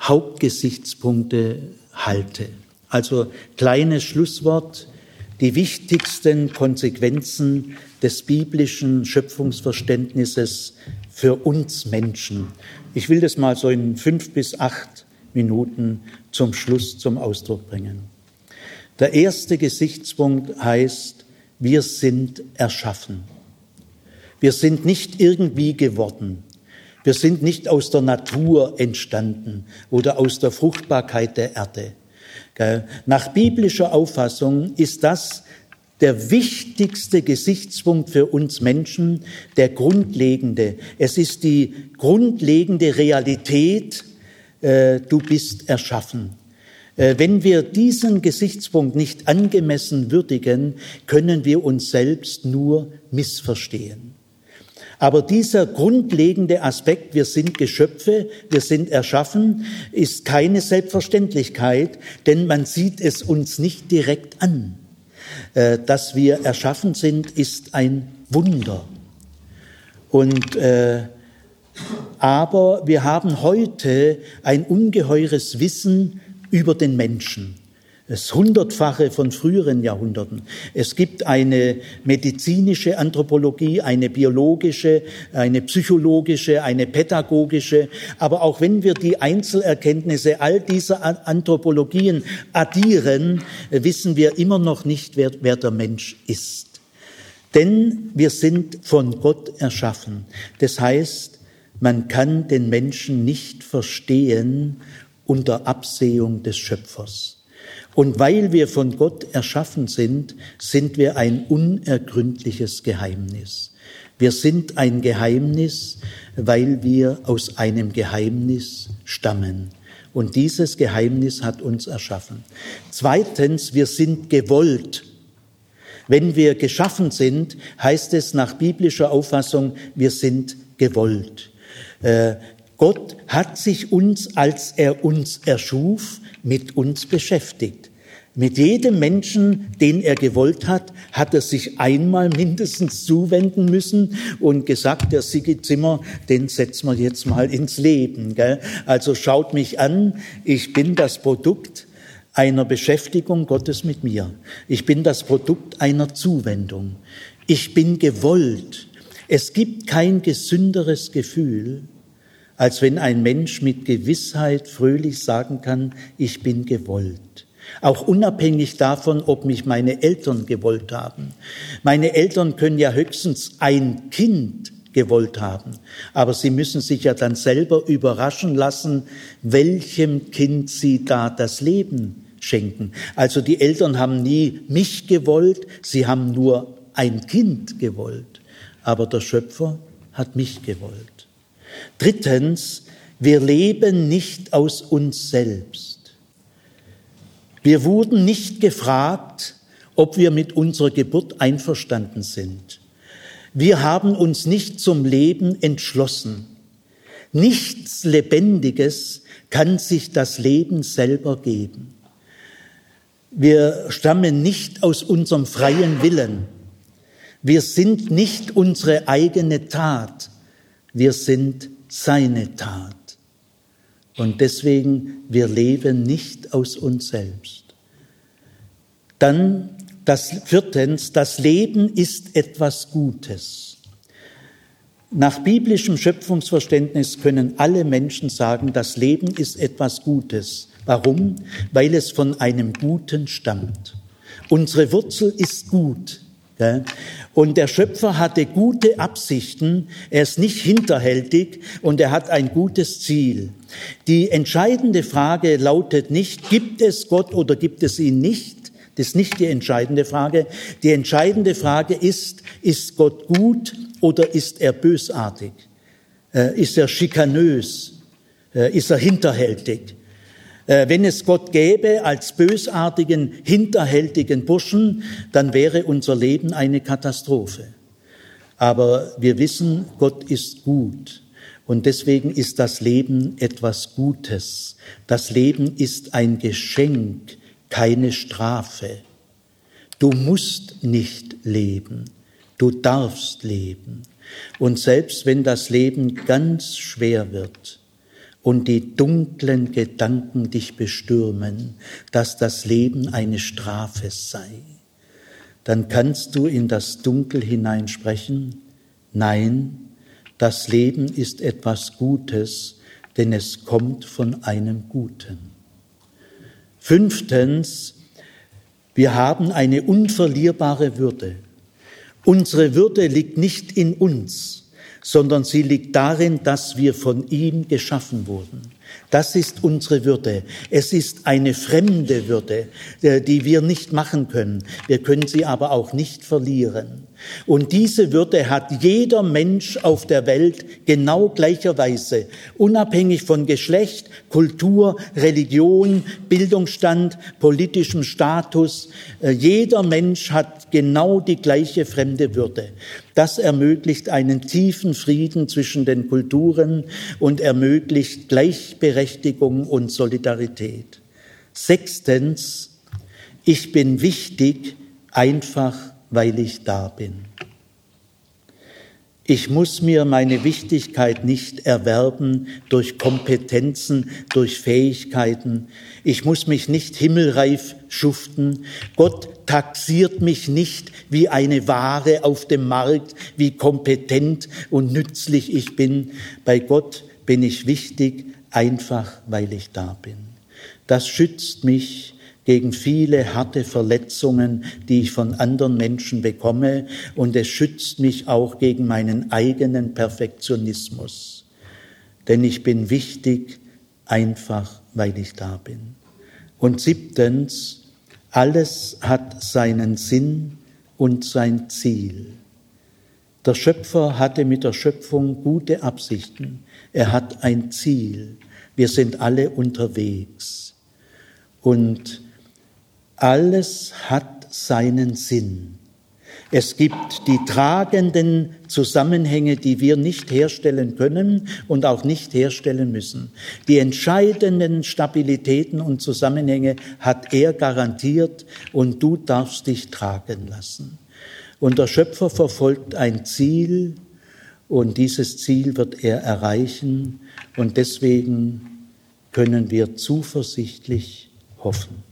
S2: Hauptgesichtspunkte halte. Also kleines Schlusswort. die wichtigsten Konsequenzen des biblischen Schöpfungsverständnisses für uns Menschen. Ich will das mal so in fünf bis acht Minuten zum Schluss zum Ausdruck bringen. Der erste Gesichtspunkt heißt, wir sind erschaffen. Wir sind nicht irgendwie geworden. Wir sind nicht aus der Natur entstanden oder aus der Fruchtbarkeit der Erde. Nach biblischer Auffassung ist das der wichtigste Gesichtspunkt für uns Menschen, der grundlegende. Es ist die grundlegende Realität, äh, du bist erschaffen. Äh, wenn wir diesen Gesichtspunkt nicht angemessen würdigen, können wir uns selbst nur missverstehen. Aber dieser grundlegende Aspekt, wir sind Geschöpfe, wir sind erschaffen, ist keine Selbstverständlichkeit, denn man sieht es uns nicht direkt an. Äh, dass wir erschaffen sind, ist ein Wunder. Und äh, aber wir haben heute ein ungeheures Wissen über den Menschen das Hundertfache von früheren Jahrhunderten. Es gibt eine medizinische Anthropologie, eine biologische, eine psychologische, eine pädagogische. Aber auch wenn wir die Einzelerkenntnisse all dieser Anthropologien addieren, wissen wir immer noch nicht, wer, wer der Mensch ist. Denn wir sind von Gott erschaffen. Das heißt, man kann den Menschen nicht verstehen unter Absehung des Schöpfers. Und weil wir von Gott erschaffen sind, sind wir ein unergründliches Geheimnis. Wir sind ein Geheimnis, weil wir aus einem Geheimnis stammen. Und dieses Geheimnis hat uns erschaffen. Zweitens, wir sind gewollt. Wenn wir geschaffen sind, heißt es nach biblischer Auffassung, wir sind gewollt. Gott hat sich uns, als er uns erschuf, mit uns beschäftigt. Mit jedem Menschen, den er gewollt hat, hat er sich einmal mindestens zuwenden müssen und gesagt, der Sigi Zimmer, den setzen wir jetzt mal ins Leben. Gell? Also schaut mich an, ich bin das Produkt einer Beschäftigung Gottes mit mir. Ich bin das Produkt einer Zuwendung. Ich bin gewollt. Es gibt kein gesünderes Gefühl, als wenn ein Mensch mit Gewissheit fröhlich sagen kann, ich bin gewollt. Auch unabhängig davon, ob mich meine Eltern gewollt haben. Meine Eltern können ja höchstens ein Kind gewollt haben. Aber sie müssen sich ja dann selber überraschen lassen, welchem Kind sie da das Leben schenken. Also die Eltern haben nie mich gewollt, sie haben nur ein Kind gewollt. Aber der Schöpfer hat mich gewollt. Drittens, wir leben nicht aus uns selbst. Wir wurden nicht gefragt, ob wir mit unserer Geburt einverstanden sind. Wir haben uns nicht zum Leben entschlossen. Nichts Lebendiges kann sich das Leben selber geben. Wir stammen nicht aus unserem freien Willen. Wir sind nicht unsere eigene Tat wir sind seine Tat. Und deswegen, wir leben nicht aus uns selbst. Dann das viertens, das Leben ist etwas Gutes. Nach biblischem Schöpfungsverständnis können alle Menschen sagen, das Leben ist etwas Gutes. Warum? Weil es von einem Guten stammt. Unsere Wurzel ist gut. Und der Schöpfer hatte gute Absichten, er ist nicht hinterhältig und er hat ein gutes Ziel. Die entscheidende Frage lautet nicht, gibt es Gott oder gibt es ihn nicht? Das ist nicht die entscheidende Frage. Die entscheidende Frage ist, ist Gott gut oder ist er bösartig? Äh, ist er schikanös? Äh, ist er hinterhältig? Äh, wenn es Gott gäbe als bösartigen, hinterhältigen Burschen, dann wäre unser Leben eine Katastrophe. Aber wir wissen, Gott ist gut. Und deswegen ist das Leben etwas Gutes. Das Leben ist ein Geschenk, keine Strafe. Du musst nicht leben, du darfst leben. Und selbst wenn das Leben ganz schwer wird, und die dunklen Gedanken dich bestürmen, dass das Leben eine Strafe sei, dann kannst du in das Dunkel hineinsprechen, nein, das Leben ist etwas Gutes, denn es kommt von einem Guten. Fünftens, wir haben eine unverlierbare Würde. Unsere Würde liegt nicht in uns, sondern sie liegt darin, dass wir von ihm geschaffen wurden. Das ist unsere Würde. Es ist eine fremde Würde, äh, die wir nicht machen können. Wir können sie aber auch nicht verlieren. Und diese Würde hat jeder Mensch auf der Welt genau gleicherweise, unabhängig von Geschlecht, Kultur, Religion, Bildungsstand, politischem Status. Äh, jeder Mensch hat genau die gleiche fremde Würde. Das ermöglicht einen tiefen Frieden zwischen den Kulturen und ermöglicht Gleichberechtigung und Solidarität. Sechstens, ich bin wichtig einfach, weil ich da bin. Ich muss mir meine Wichtigkeit nicht erwerben durch Kompetenzen, durch Fähigkeiten. Ich muss mich nicht himmelreif schuften. Gott taxiert mich nicht wie eine Ware auf dem Markt, wie kompetent und nützlich ich bin. Bei Gott bin ich wichtig, einfach weil ich da bin. Das schützt mich gegen viele harte Verletzungen, die ich von anderen Menschen bekomme, und es schützt mich auch gegen meinen eigenen Perfektionismus. Denn ich bin wichtig, einfach weil ich da bin. Und siebtens, alles hat seinen Sinn und sein Ziel. Der Schöpfer hatte mit der Schöpfung gute Absichten. Er hat ein Ziel. Wir sind alle unterwegs. Und alles hat seinen Sinn. Es gibt die tragenden Zusammenhänge, die wir nicht herstellen können und auch nicht herstellen müssen. Die entscheidenden Stabilitäten und Zusammenhänge hat er garantiert und du darfst dich tragen lassen. Und der Schöpfer verfolgt ein Ziel und dieses Ziel wird er erreichen und deswegen können wir zuversichtlich hoffen.